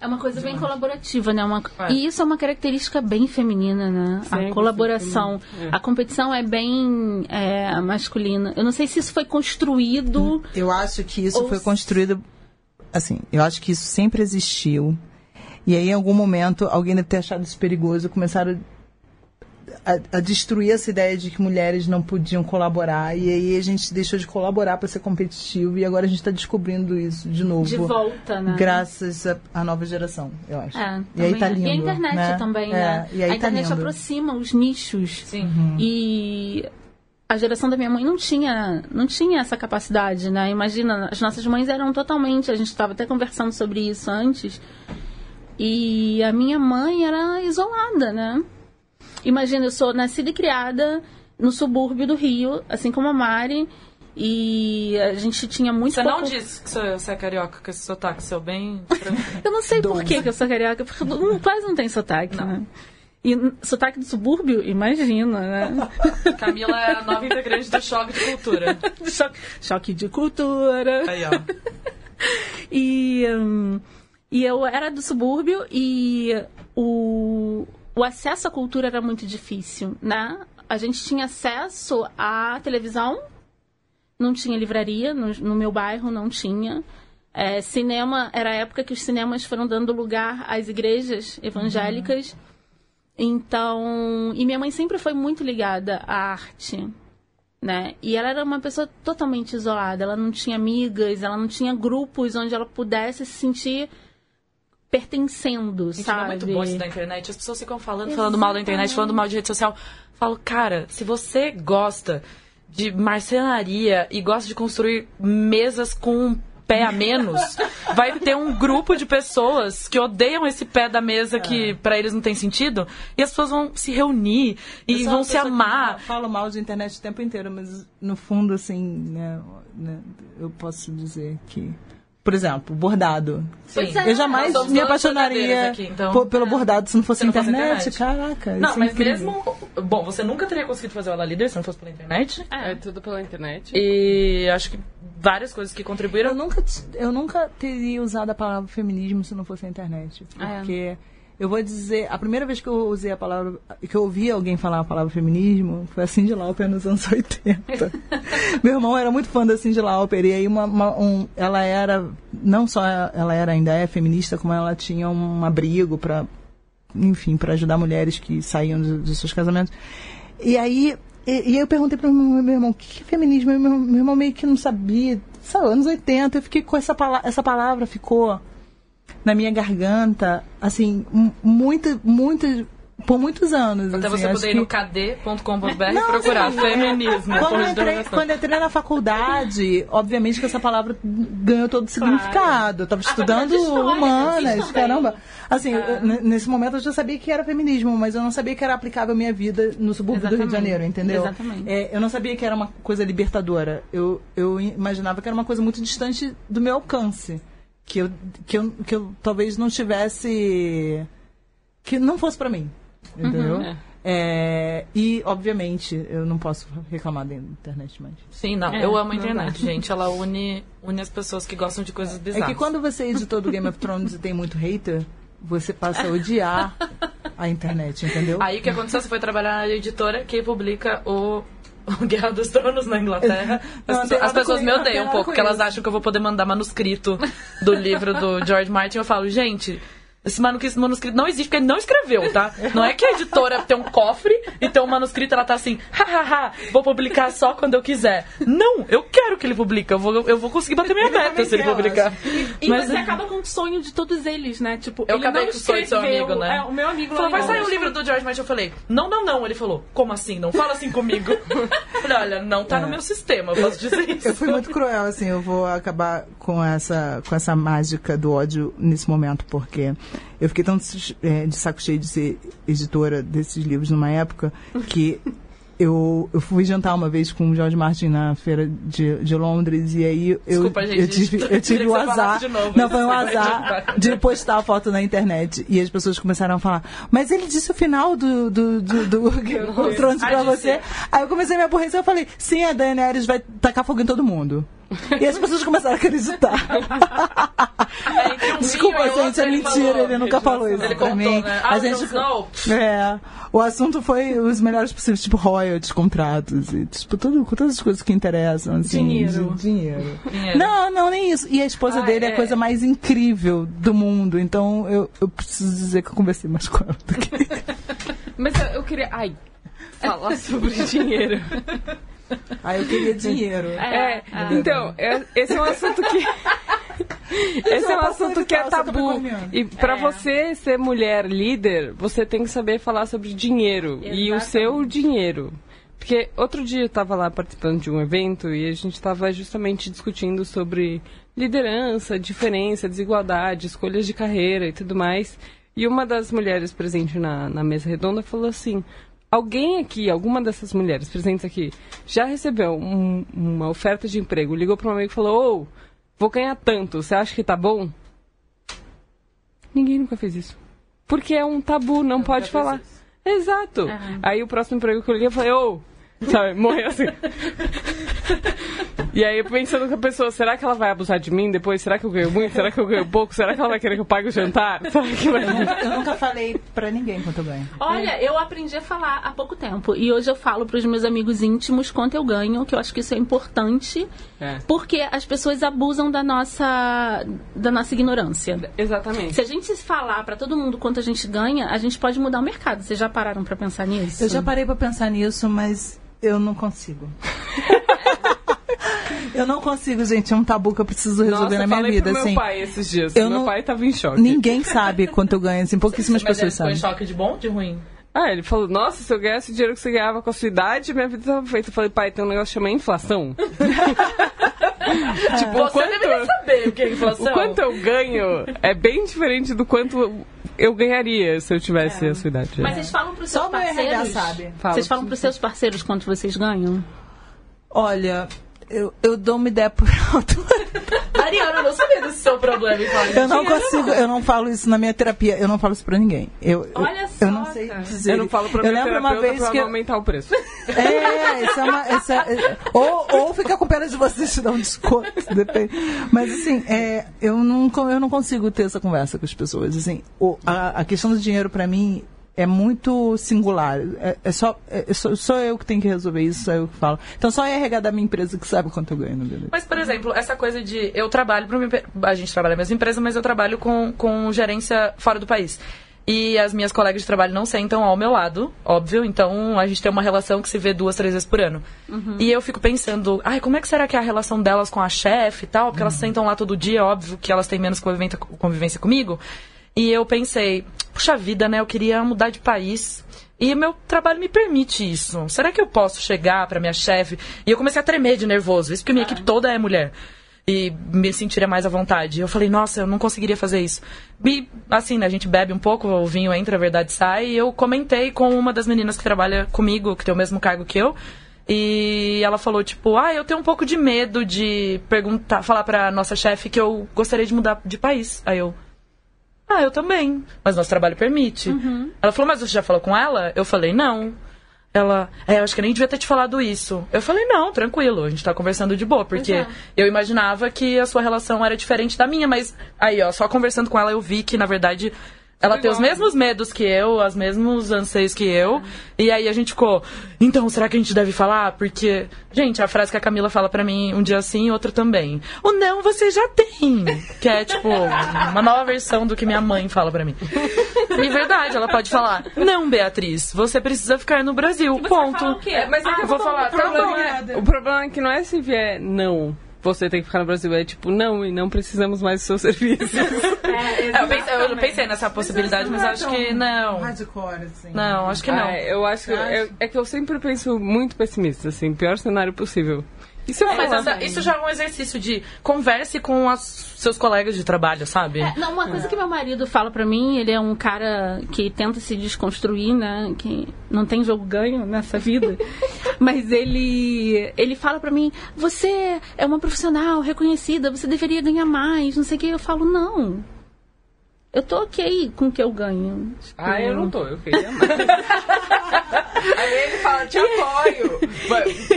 É uma coisa bem colaborativa, né? Uma... É. E isso é uma característica bem feminina, né? Sempre a colaboração. É. A competição é bem é, masculina. Eu não sei se isso foi construído. Eu acho que isso foi construído. Assim, eu acho que isso sempre existiu. E aí, em algum momento, alguém deve ter achado isso perigoso, começaram a, a, destruir essa ideia de que mulheres não podiam colaborar e aí a gente deixou de colaborar para ser competitivo e agora a gente está descobrindo isso de novo. De volta, né? Graças à nova geração, eu acho. É, e aí tá lindo. E a internet né? também, é, né? E aí a tá internet aproxima os nichos. Sim. Uhum. E a geração da minha mãe não tinha, não tinha essa capacidade, né? Imagina, as nossas mães eram totalmente, a gente estava até conversando sobre isso antes, e a minha mãe era isolada, né? Imagina, eu sou nascida e criada no subúrbio do Rio, assim como a Mari, e a gente tinha muito Você pouco... não disse que você é carioca com esse sotaque seu bem... eu não sei por que, que eu sou carioca, porque quase não tem sotaque, não. né? E sotaque do subúrbio, imagina, né? Camila é a nova integrante do Choque de Cultura. choque, choque de Cultura. Aí, ó. e, um, e eu era do subúrbio e o, o acesso à cultura era muito difícil, né? A gente tinha acesso à televisão, não tinha livraria, no, no meu bairro não tinha. É, cinema, era a época que os cinemas foram dando lugar às igrejas evangélicas. Uhum. Então, e minha mãe sempre foi muito ligada à arte, né? E ela era uma pessoa totalmente isolada, ela não tinha amigas, ela não tinha grupos onde ela pudesse se sentir pertencendo, Gente, sabe? É muito bom isso da internet. As pessoas ficam falando, Exatamente. falando mal da internet, falando mal de rede social. Falo, cara, se você gosta de marcenaria e gosta de construir mesas com pé a menos, vai ter um grupo de pessoas que odeiam esse pé da mesa que é. para eles não tem sentido, e as pessoas vão se reunir e vão se amar. Eu falo mal de internet o tempo inteiro, mas no fundo, assim, né, né eu posso dizer que por exemplo, bordado. Sim. É, eu jamais me apaixonaria aqui, então. por, pelo é. bordado se não fosse se não internet. Fosse internet. Caraca. Não, é mas mesmo. Bom, você nunca teria conseguido fazer o Ala Líder se não fosse pela internet. É, é tudo pela internet. E acho que várias coisas que contribuíram. Eu nunca, eu nunca teria usado a palavra feminismo se não fosse a internet. Porque. É eu vou dizer, a primeira vez que eu usei a palavra, que eu ouvi alguém falar a palavra feminismo, foi a Cindy Lauper nos anos 80. Meu irmão era muito fã da Cindy Lauper, e aí uma, uma, um, ela era, não só ela era ainda é feminista, como ela tinha um abrigo para, enfim, para ajudar mulheres que saíam dos seus casamentos. E aí, e, e eu perguntei para meu irmão, o que é feminismo? Meu, meu irmão meio que não sabia, sabe, anos 80, eu fiquei com essa, essa palavra, ficou na minha garganta, assim, muito, muito, por muitos anos. Até assim, você poder ir no kd.com.br e procurar assim, feminismo. Quando eu, entrei, quando eu entrei na faculdade, obviamente que essa palavra ganhou todo o significado. Claro. Eu estava estudando humanas, caramba. Assim, ah. nesse momento eu já sabia que era feminismo, mas eu não sabia que era aplicável à minha vida no subúrbio Exatamente. do Rio de Janeiro, entendeu? Exatamente. É, eu não sabia que era uma coisa libertadora. Eu, eu imaginava que era uma coisa muito distante do meu alcance que eu, que eu, que eu talvez não tivesse. que não fosse para mim. Entendeu? Uhum, é. É, e, obviamente, eu não posso reclamar da internet mais. Sim, não. É, eu amo a internet, gente. Ela une, une as pessoas que gostam de coisas bizarras. É que quando você é editor do Game of Thrones e tem muito hater, você passa a odiar a internet, entendeu? Aí o que aconteceu? Você foi trabalhar na editora que publica o o Guerra dos Tronos na Inglaterra. As, não, pessoas, as pessoas me odeiam um pouco, porque elas acham que eu vou poder mandar manuscrito do livro do George Martin. Eu falo, gente, esse manuscrito não existe, porque ele não escreveu, tá? Não é que a editora tem um cofre e tem um manuscrito ela tá assim, hahaha, vou publicar só quando eu quiser. Não, eu quero que ele publique, eu vou, eu vou conseguir bater minha meta se ele publicar. E, Mas, você acaba com o sonho de todos eles, né? Tipo, eu ele acabei não com o sonho do seu amigo, né? É, o meu amigo falou, vai sair o um livro do George Martin. Eu falei, não, não, não. Ele falou, como assim? Não fala assim comigo. Eu falei, olha, não tá é. no meu sistema, eu posso dizer isso. Eu fui muito cruel, assim, eu vou acabar com essa, com essa mágica do ódio nesse momento, porque eu fiquei tão é, de saco cheio de ser editora desses livros numa época que eu, eu fui jantar uma vez com o George Martin na feira de, de Londres e aí eu, Desculpa, gente, eu tive, eu tive o azar. Novo, não, foi um azar de postar a foto na internet. E as pessoas começaram a falar, mas ele disse o final do, do, do, do, Tronos pra você. Aí eu comecei a me aborrecer e falei, sim, a Daenerys vai tacar fogo em todo mundo. E as pessoas começaram a acreditar. Desculpa, gente, é mentira, ele, falou, ele nunca falou isso ele pra contou, mim. Né? A gente, é, o assunto foi os melhores possíveis, tipo royalties, contratos e tipo, tudo, todas as coisas que interessam. Assim, dinheiro. dinheiro. dinheiro. Não, não, nem isso. E a esposa ah, dele é. é a coisa mais incrível do mundo. Então eu, eu preciso dizer que eu conversei mais com ela do que. Mas eu, eu queria. Ai, falar sobre dinheiro. Ah, eu queria dinheiro. É, é ah, então, é, esse é um assunto que. esse é um assunto que é tabu. E para é. você ser mulher líder, você tem que saber falar sobre dinheiro Exatamente. e o seu dinheiro. Porque outro dia eu estava lá participando de um evento e a gente estava justamente discutindo sobre liderança, diferença, desigualdade, escolhas de carreira e tudo mais. E uma das mulheres presentes na, na mesa redonda falou assim: alguém aqui, alguma dessas mulheres presentes aqui, já recebeu um, uma oferta de emprego, ligou para um amigo e falou: Ô, oh, vou ganhar tanto, você acha que tá bom? Ninguém nunca fez isso. Porque é um tabu, não pode falar. Exato. Uhum. Aí o próximo emprego que eu liguei, eu falei: Ô, oh, Sabe? Morrer assim. E aí, pensando com a pessoa, será que ela vai abusar de mim depois? Será que eu ganho muito? Será que eu ganho pouco? Será que ela vai querer que eu pague o jantar? Vai... eu, nunca, eu nunca falei pra ninguém quanto eu ganho. Olha, eu aprendi a falar há pouco tempo. E hoje eu falo pros meus amigos íntimos quanto eu ganho, que eu acho que isso é importante. É. Porque as pessoas abusam da nossa, da nossa ignorância. Exatamente. Se a gente falar para todo mundo quanto a gente ganha, a gente pode mudar o mercado. Vocês já pararam para pensar nisso? Eu já parei para pensar nisso, mas eu não consigo. eu não consigo, gente. É um tabu que eu preciso resolver Nossa, na minha vida. Pro assim. meu pai esses dias. Eu meu não... pai tava em choque. Ninguém sabe quanto eu ganho, assim. Pouquíssimas Mas pessoas sabem. Foi choque de bom ou de ruim? Ah, ele falou, nossa, se eu ganhasse o dinheiro que você ganhava com a sua idade, minha vida estava feita. Eu falei, pai, tem um negócio chamado inflação. tipo, você quanto, deveria saber o que é inflação. O quanto eu ganho é bem diferente do quanto eu ganharia se eu tivesse é. a sua idade. Mas vocês falam para os seus Só parceiros? Sabe. Vocês falam para os seus parceiros quanto vocês ganham? Olha, eu, eu dou uma ideia por alto. Mariana, eu não sabia desse seu problema, Eu não consigo, eu não falo isso na minha terapia, eu não falo isso pra ninguém. Eu, Olha só. Eu não sei dizer. Eu não falo pra eu minha terapeuta uma vez pra que eu... aumentar o preço. É, isso é uma. Isso é, ou, ou fica com pena de vocês te dar um desconto, depende. Mas assim, é, eu, não, eu não consigo ter essa conversa com as pessoas. Assim, o, a, a questão do dinheiro pra mim é muito singular. É, é só, é, só, só, eu que tenho que resolver isso, só eu que falo. Então só é RH da minha empresa que sabe quanto eu ganho no beleza. Mas, por exemplo, essa coisa de eu trabalho para uma a gente trabalha na mesma empresa, mas eu trabalho com, com gerência fora do país. E as minhas colegas de trabalho não sentam ao meu lado, óbvio. Então a gente tem uma relação que se vê duas, três vezes por ano. Uhum. E eu fico pensando, ai, como é que será que é a relação delas com a chefe e tal? Porque uhum. elas sentam lá todo dia, óbvio que elas têm menos convivência, convivência comigo. E eu pensei, puxa vida, né? Eu queria mudar de país. E meu trabalho me permite isso. Será que eu posso chegar para minha chefe? E eu comecei a tremer de nervoso. Isso porque minha ah. equipe toda é mulher. E me sentiria mais à vontade. Eu falei, nossa, eu não conseguiria fazer isso. E, assim, né, a gente bebe um pouco, o vinho entra, a verdade sai. E eu comentei com uma das meninas que trabalha comigo, que tem o mesmo cargo que eu. E ela falou, tipo, ah, eu tenho um pouco de medo de perguntar, falar pra nossa chefe que eu gostaria de mudar de país. Aí eu, ah, eu também. Mas nosso trabalho permite. Uhum. Ela falou, mas você já falou com ela? Eu falei, não. Ela, é, eu acho que nem devia ter te falado isso. Eu falei, não, tranquilo, a gente tá conversando de boa, porque é. eu imaginava que a sua relação era diferente da minha, mas aí, ó, só conversando com ela eu vi que, na verdade, ela tem os mesmos medos que eu, os mesmos anseios que eu. E aí a gente ficou, então, será que a gente deve falar? Porque, gente, a frase que a Camila fala para mim um dia assim e outro também. O não você já tem. Que é, tipo, uma nova versão do que minha mãe fala para mim. E verdade, ela pode falar, não, Beatriz, você precisa ficar no Brasil, ponto. É, mas é que eu vou falar, tá bom. É, o problema é que não é se vier não você tem que ficar no Brasil. É tipo, não, e não precisamos mais do seu serviço. É, eu, pensei, eu, pensei, nessa possibilidade, mas, acho que não. Hardcore, assim. Não, acho que não. Ah, eu acho que. Eu, é que eu sempre penso muito pessimista, assim, pior cenário possível. Isso, é, mas essa, isso já é um exercício de converse com os seus colegas de trabalho, sabe? É, não, uma coisa é. que meu marido fala para mim, ele é um cara que tenta se desconstruir, né? Que não tem jogo ganho nessa vida. mas ele ele fala para mim, você é uma profissional reconhecida, você deveria ganhar mais, não sei o que. Eu falo, não. Eu tô ok com o que eu ganho. Tipo... Ah, eu não tô, eu queria mais. Aí ele fala, te apoio.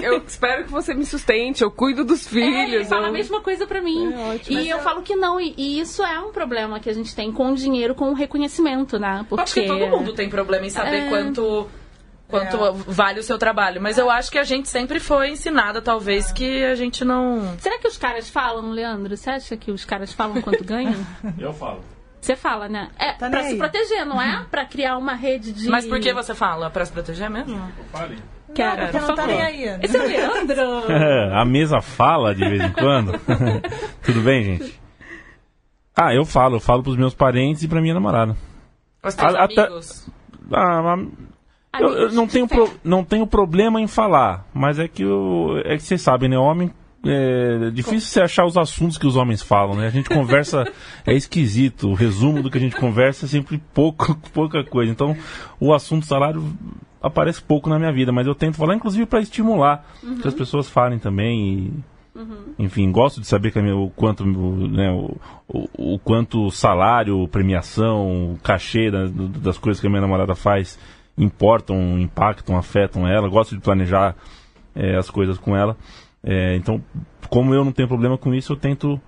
Eu espero que você me sustente, eu cuido dos filhos. É, ele fala eu... a mesma coisa pra mim. É, ótimo, e eu é... falo que não, e, e, isso é um problema que a gente tem com o dinheiro, com o reconhecimento, né? Porque... Acho que todo mundo tem problema em saber é... quanto quanto é. vale o seu trabalho. Mas eu acho que a gente sempre foi ensinada, talvez, que a gente não. Será que os caras falam, Leandro? Você acha que os caras falam quanto ganham? Eu falo. Você fala, né? É tá pra se proteger, não é? Pra criar uma rede de. Mas por que você fala? Pra se proteger mesmo? Fale. Cara, não, não tá nem aí. Né? Esse é o Leandro. a mesa fala de vez em quando. Tudo bem, gente? Ah, eu falo. Eu falo pros meus parentes e pra minha namorada. Os teus a, amigos? Até, ah, Eu, eu não, tenho pro, não tenho problema em falar, mas é que, eu, é que vocês sabem, né? Homem é difícil você achar os assuntos que os homens falam, né? A gente conversa, é esquisito. O resumo do que a gente conversa é sempre pouco, pouca coisa. Então, o assunto salário aparece pouco na minha vida, mas eu tento falar, inclusive, para estimular uhum. que as pessoas falem também. E, uhum. Enfim, gosto de saber que o quanto, né, o, o, o, quanto salário, premiação, cachê das, das coisas que a minha namorada faz importam, impactam, afetam ela. Gosto de planejar é, as coisas com ela. É, então, como eu não tenho problema com isso, eu tento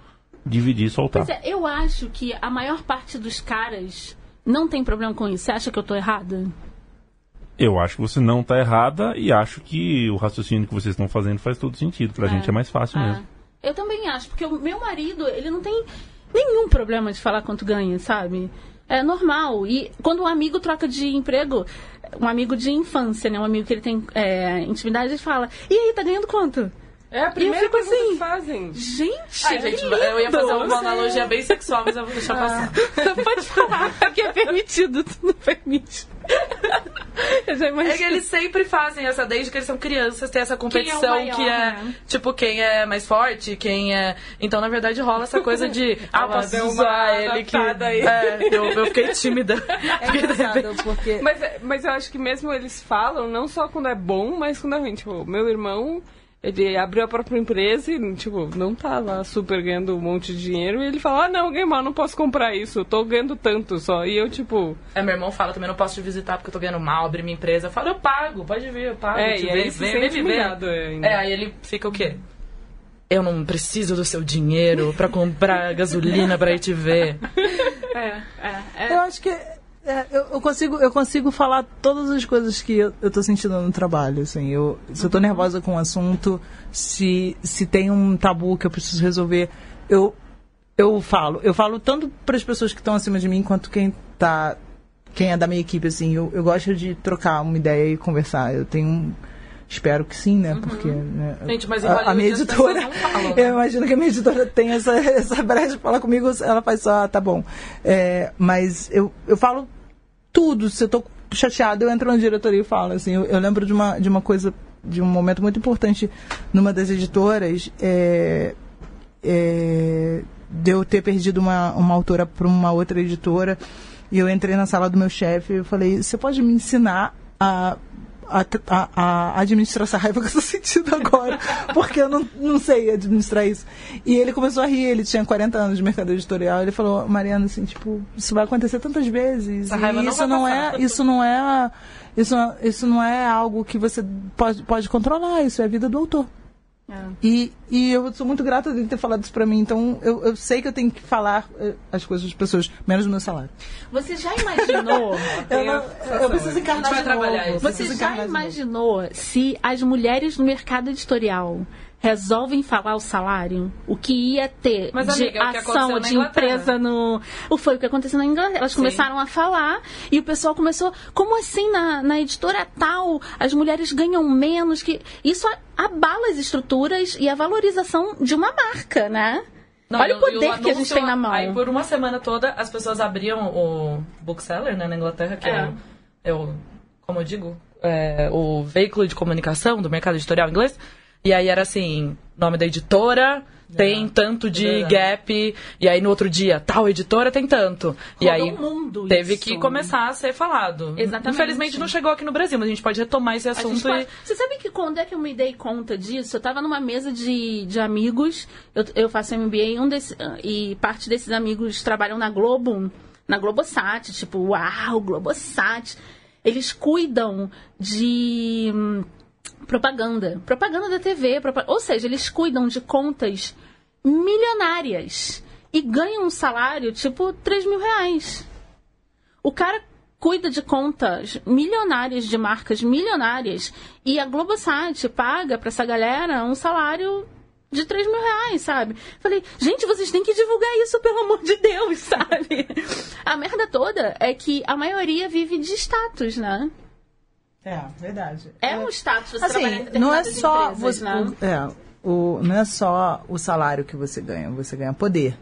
dividir e soltar. Pois é, eu acho que a maior parte dos caras não tem problema com isso. Você acha que eu tô errada? Eu acho que você não está errada e acho que o raciocínio que vocês estão fazendo faz todo sentido. Pra é. gente é mais fácil é. mesmo. Eu também acho, porque o meu marido, ele não tem nenhum problema de falar quanto ganha, sabe? É normal. E quando um amigo troca de emprego, um amigo de infância, né? Um amigo que ele tem é, intimidade, ele fala, e aí, tá ganhando quanto? É a primeira coisa assim, que fazem. Gente, Ai, gente eu ia fazer uma analogia bem sexual, mas eu vou deixar ah. passar. Pode falar, porque é permitido, tu não permite. É que eles sempre fazem essa, desde que eles são crianças, tem essa competição é maior, que é, né? tipo, quem é mais forte, quem é. Então, na verdade, rola essa coisa de. ah, posso usar ele que. Aí. É, eu, eu fiquei tímida. É engraçado, porque. Mas, mas eu acho que mesmo eles falam, não só quando é bom, mas quando é ruim. Tipo, meu irmão ele abriu a própria empresa e, tipo, não tá lá super ganhando um monte de dinheiro. E ele fala, ah, não, mal, não posso comprar isso. Eu tô ganhando tanto só. E eu, tipo... É, meu irmão fala, também não posso te visitar porque eu tô ganhando mal, abrir minha empresa. Eu falo, eu pago, pode vir, eu pago. É, e aí vem, vem, vem me É, aí ele fica o quê? Eu não preciso do seu dinheiro pra comprar gasolina pra ir te ver. É, é, é. Eu acho que é, eu, eu, consigo, eu consigo falar todas as coisas que eu, eu tô sentindo no trabalho, assim. Eu, se eu tô nervosa com um assunto, se, se tem um tabu que eu preciso resolver, eu, eu falo. Eu falo tanto para as pessoas que estão acima de mim, quanto quem tá quem é da minha equipe, assim. Eu, eu gosto de trocar uma ideia e conversar. Eu tenho um... Espero que sim, né? Uhum. Porque né, Gente, mas a, a minha editora. Falam, né? Eu imagino que a minha editora tem essa, essa brecha de falar comigo, ela faz só, ah, tá bom. É, mas eu, eu falo tudo. Se eu tô chateado, eu entro na diretoria e falo. Assim, eu, eu, lembro de uma, de uma coisa, de um momento muito importante numa das editoras, é, é, de eu ter perdido uma, uma autora para uma outra editora. E eu entrei na sala do meu chefe e falei: Você pode me ensinar a a, a, a, administrar essa raiva que eu estou sentindo agora, porque eu não, não sei administrar isso. E ele começou a rir, ele tinha 40 anos de mercado editorial, ele falou, Mariana, assim, tipo, isso vai acontecer tantas vezes. e isso não, não é, isso não é, isso, isso não é algo que você pode, pode controlar, isso é a vida do autor. É. E, e eu sou muito grata de ter falado isso pra mim. Então, eu, eu sei que eu tenho que falar uh, as coisas das pessoas, menos do meu salário. Você já imaginou? eu, não, eu preciso encarnar de novo. Você já imaginou se as mulheres no mercado editorial resolvem falar o salário, o que ia ter Mas, de amiga, ação de empresa no. O foi o que aconteceu na Inglaterra. Elas Sim. começaram a falar e o pessoal começou. Como assim na, na editora tal as mulheres ganham menos? que Isso abala as estruturas e a valorização de uma marca, né? Não, Olha o poder o que a gente tem na mão. Aí por uma semana toda as pessoas abriam o bookseller né, na Inglaterra, que é, é, o, é o, como eu digo, é, o veículo de comunicação do mercado editorial inglês. E aí era assim, nome da editora, tem é. tanto de é gap, e aí no outro dia, tal editora tem tanto. Rodou e aí teve isso. que começar a ser falado. Exatamente. Infelizmente não chegou aqui no Brasil, mas a gente pode retomar esse assunto. Pode... E... Você sabe que quando é que eu me dei conta disso? Eu estava numa mesa de, de amigos, eu, eu faço MBA um desse, e parte desses amigos trabalham na Globo, na Globosat, tipo, uau, Globosat. Eles cuidam de propaganda. Propaganda da TV. Ou seja, eles cuidam de contas milionárias e ganham um salário tipo 3 mil reais. O cara cuida de contas milionárias de marcas milionárias e a Globosat paga para essa galera um salário de 3 mil reais, sabe? Falei, gente, vocês têm que divulgar isso, pelo amor de Deus, sabe? a merda toda é que a maioria vive de status, né? É, verdade. É, é um status você assim, não é só empresas, você, né? o, é, o, não é só o salário que você ganha, você ganha poder.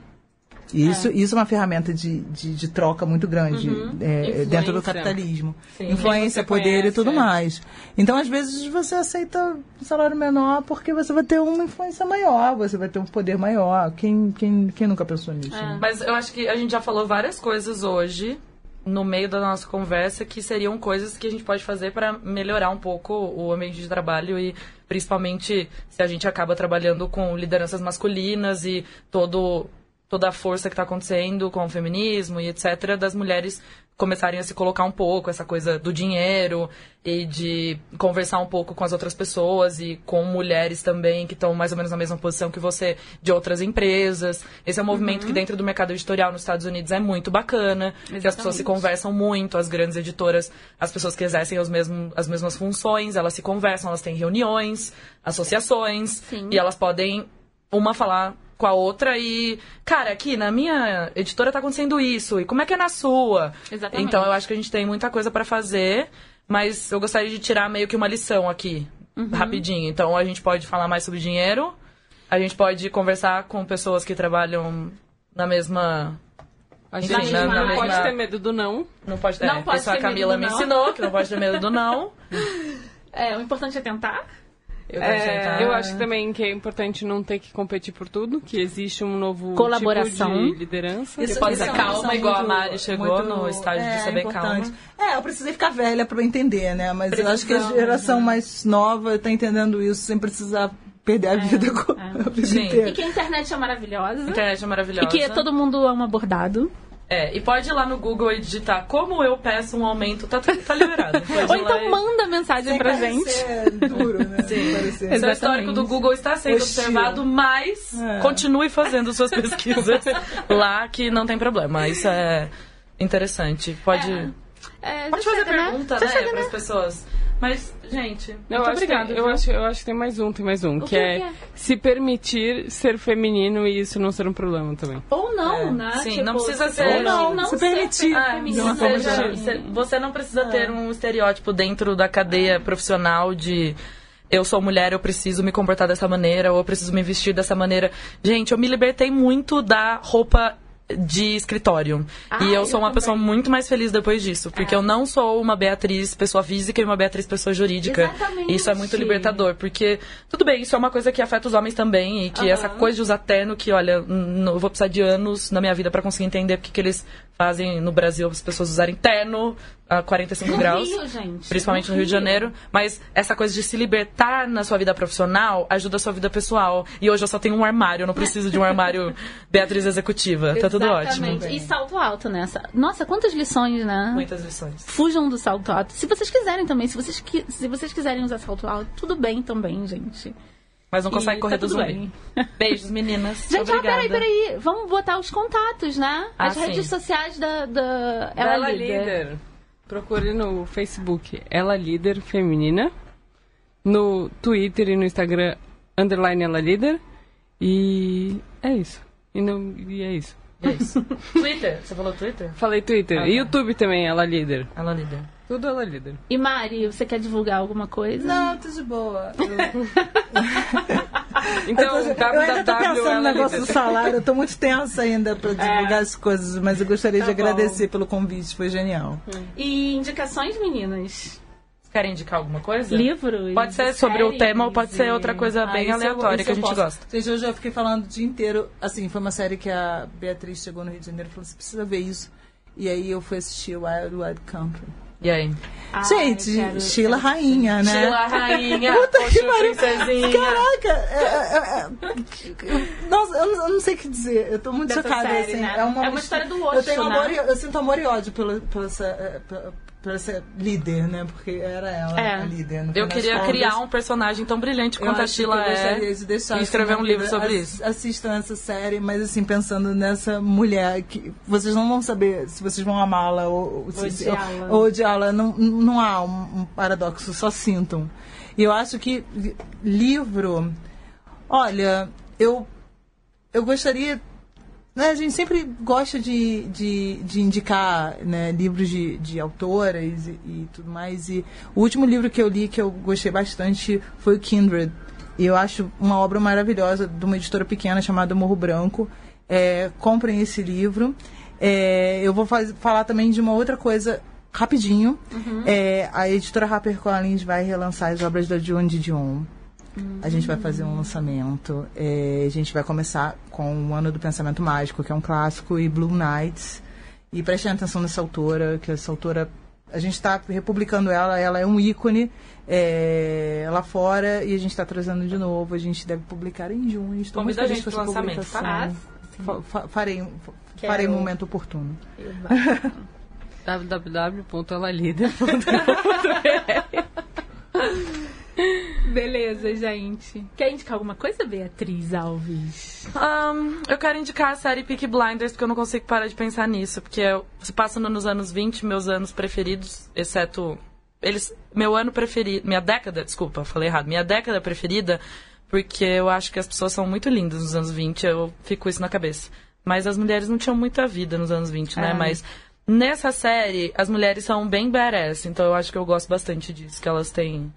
E isso, é. isso é uma ferramenta de, de, de troca muito grande uhum. é, dentro do capitalismo. Sim. Influência, poder conhece, e tudo é. mais. Então, às vezes, você aceita um salário menor porque você vai ter uma influência maior, você vai ter um poder maior. Quem, quem, quem nunca pensou nisso? É. Né? Mas eu acho que a gente já falou várias coisas hoje no meio da nossa conversa que seriam coisas que a gente pode fazer para melhorar um pouco o ambiente de trabalho e principalmente se a gente acaba trabalhando com lideranças masculinas e todo toda a força que está acontecendo com o feminismo e etc das mulheres começarem a se colocar um pouco, essa coisa do dinheiro e de conversar um pouco com as outras pessoas e com mulheres também que estão mais ou menos na mesma posição que você de outras empresas. Esse é um movimento uhum. que dentro do mercado editorial nos Estados Unidos é muito bacana, Exatamente. que as pessoas se conversam muito, as grandes editoras, as pessoas que exercem os mesmos, as mesmas funções, elas se conversam, elas têm reuniões, associações Sim. e elas podem uma falar com a outra e, cara, aqui na minha editora tá acontecendo isso, e como é que é na sua? Exatamente. Então eu acho que a gente tem muita coisa para fazer, mas eu gostaria de tirar meio que uma lição aqui, uhum. rapidinho. Então a gente pode falar mais sobre dinheiro, a gente pode conversar com pessoas que trabalham na mesma a gente na não mesma... pode ter medo do não. Não pode ter. Não é, pode isso ter a Camila me ensinou, que não pode ter medo do não. É, o importante é tentar. Eu, é, eu acho também que é importante não ter que competir por tudo, que existe um novo Colaboração. tipo de liderança. Isso, pode ser calma, igual muito, a Mari chegou muito, no estágio é, de saber importante. calma. É, eu precisei ficar velha para entender, né? Mas eu acho que a geração né? mais nova está entendendo isso sem precisar perder a é, vida com é. a vida inteira. E que a internet é maravilhosa. A internet é maravilhosa. E que todo mundo ama bordado. É, e pode ir lá no Google e digitar como eu peço um aumento, tá, tá liberado. Ou então e... manda mensagem Sem pra gente. duro, né? Sim. Seu histórico do Google está sendo Oxi. observado, mas é. continue fazendo suas pesquisas lá que não tem problema. Isso é interessante. Pode, é. É, pode fazer chega, pergunta, né, né para as pessoas. Mas, gente, eu muito obrigada. Eu acho, eu acho que tem mais um, tem mais um, que, que, é, é, se permitir ser feminino e isso não ser um problema também. Ou não, é. né? Sim, tipo, não precisa ser. Ou não, não se permitir. Ah, seja, você não precisa é. ter um estereótipo dentro da cadeia profissional de eu sou mulher, eu preciso me comportar dessa maneira, ou eu preciso me vestir dessa maneira. Gente, eu me libertei muito da roupa de escritório. Ah, e eu sou uma também. pessoa muito mais feliz depois disso. Porque é. eu não sou uma Beatriz pessoa física e uma Beatriz pessoa jurídica. Exatamente. Isso é muito libertador. Porque, tudo bem, isso é uma coisa que afeta os homens também. E que uhum. essa coisa de usar terno, que, olha, eu vou precisar de anos na minha vida para conseguir entender porque que eles fazem no Brasil as pessoas usarem terno a 45 no graus. Rio, gente. Principalmente no, no Rio. Rio. de Janeiro. Mas essa coisa de se libertar na sua vida profissional ajuda a sua vida pessoal. E hoje eu só tenho um armário, eu não preciso de um armário Beatriz Executiva. tá tudo ótimo. E salto alto nessa. Nossa, quantas lições, né? Muitas lições. Fujam do salto alto. Se vocês quiserem também, se vocês, se vocês quiserem usar salto alto, tudo bem também, gente. Mas não consegue e correr tá do Zoom. Beijos, meninas. Gente, ó, peraí, peraí. Vamos botar os contatos, né? Ah, As sim. redes sociais da, da Ela, Ela Líder. Líder. Procure no Facebook Ela Líder Feminina. No Twitter e no Instagram, underline Ela Líder. E é isso. E, não, e é isso. É isso. Twitter? Você falou Twitter? Falei Twitter. Ah, e tá. YouTube também, Ela Líder. Ela Líder. Tudo ela líder. E Mari, você quer divulgar alguma coisa? Não, tô de boa. então, eu, tô, eu ainda tô pensando no negócio do salário, eu tô muito tensa ainda para divulgar é. as coisas, mas eu gostaria tá de bom. agradecer pelo convite, foi genial. Hum. E indicações, meninas? querem indicar alguma coisa? Livros? Pode ser sobre o tema ou pode ser outra coisa ah, bem aleatória eu, que a gente posso. gosta. Gente, hoje eu fiquei falando o dia inteiro. Assim, foi uma série que a Beatriz chegou no Rio de Janeiro e falou: você precisa ver isso. E aí eu fui assistir Wild Wild Country. E aí? Ai, Gente, Sheila Rainha, né? Sheila Rainha, Puta que princesinha. Caraca, é, é, é, nossa, eu não, eu não, sei o que dizer. Eu tô muito Dessa chocada, série, assim. Né? É, uma, é uma história do Osho, eu tenho né? amor, eu sinto amor e ódio pela, pela, essa, é, pela, para ser líder, né? Porque era ela é. a líder. eu queria criar um personagem tão brilhante quanto a Sheila é. De deixar e escrever um livro sobre isso. Assistam essa série, mas assim, pensando nessa mulher que vocês não vão saber se vocês vão amá-la ou, odiá-la. Ou, odiá-la. Não, não há um, um paradoxo, só sintam. E eu acho que livro. Olha, eu, eu gostaria né, a gente sempre gosta de, de, de indicar né, livros de, de autoras e, e, tudo mais. E o último livro que eu li que eu gostei bastante foi o Kindred. E eu acho uma obra maravilhosa de uma editora pequena chamada Morro Branco. É, comprem esse livro. É, eu vou faz, falar também de uma outra coisa rapidinho. Uhum. É, a editora HarperCollins vai relançar as obras da Joan Didion. Uhum. A gente vai fazer um lançamento. É, a gente vai começar com o Ano do Pensamento Mágico, que é um clássico, e Blue Nights. E prestem atenção nessa autora, que essa autora a gente está republicando ela, ela é um ícone é, lá fora e a gente está trazendo de novo. A gente deve publicar em junho. Estou Convida muito feliz com essa lançamento, Tá? Fa farei, farei no momento oportuno. www.elalida.com.br Beleza, gente. Quer indicar alguma coisa, Beatriz Alves? Um, eu quero indicar a série Peak Blinders, porque eu não consigo parar de pensar nisso. Porque se passa nos anos 20, meus anos preferidos, exceto. Eles, meu ano preferido. Minha década, desculpa, falei errado. Minha década preferida, porque eu acho que as pessoas são muito lindas nos anos 20, eu fico com isso na cabeça. Mas as mulheres não tinham muita vida nos anos 20, né? É. Mas nessa série, as mulheres são bem badass, então eu acho que eu gosto bastante disso, que elas têm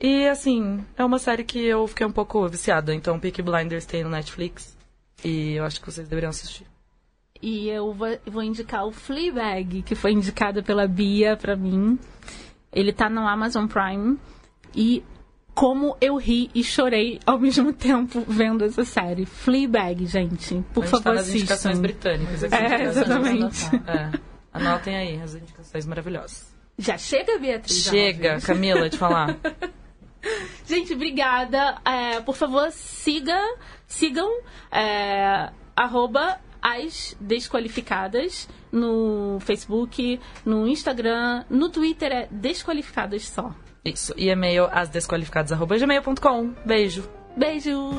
e, assim, é uma série que eu fiquei um pouco viciada. Então, Peaky Blinders tem no Netflix. E eu acho que vocês deveriam assistir. E eu vou indicar o Fleabag, que foi indicado pela Bia pra mim. Ele tá no Amazon Prime. E como eu ri e chorei ao mesmo tempo vendo essa série. Fleabag, gente. Por favor, tá nas assistam. indicações britânicas. É, exatamente. É. Anotem aí as indicações maravilhosas. Já chega, Beatriz? Chega, Camila, de falar. Gente, obrigada. É, por favor, siga, sigam é, arroba as desqualificadas no Facebook, no Instagram, no Twitter é desqualificadas só. Isso. E e-mail asdesqualificadas.gmail.com. Beijo. Beijo.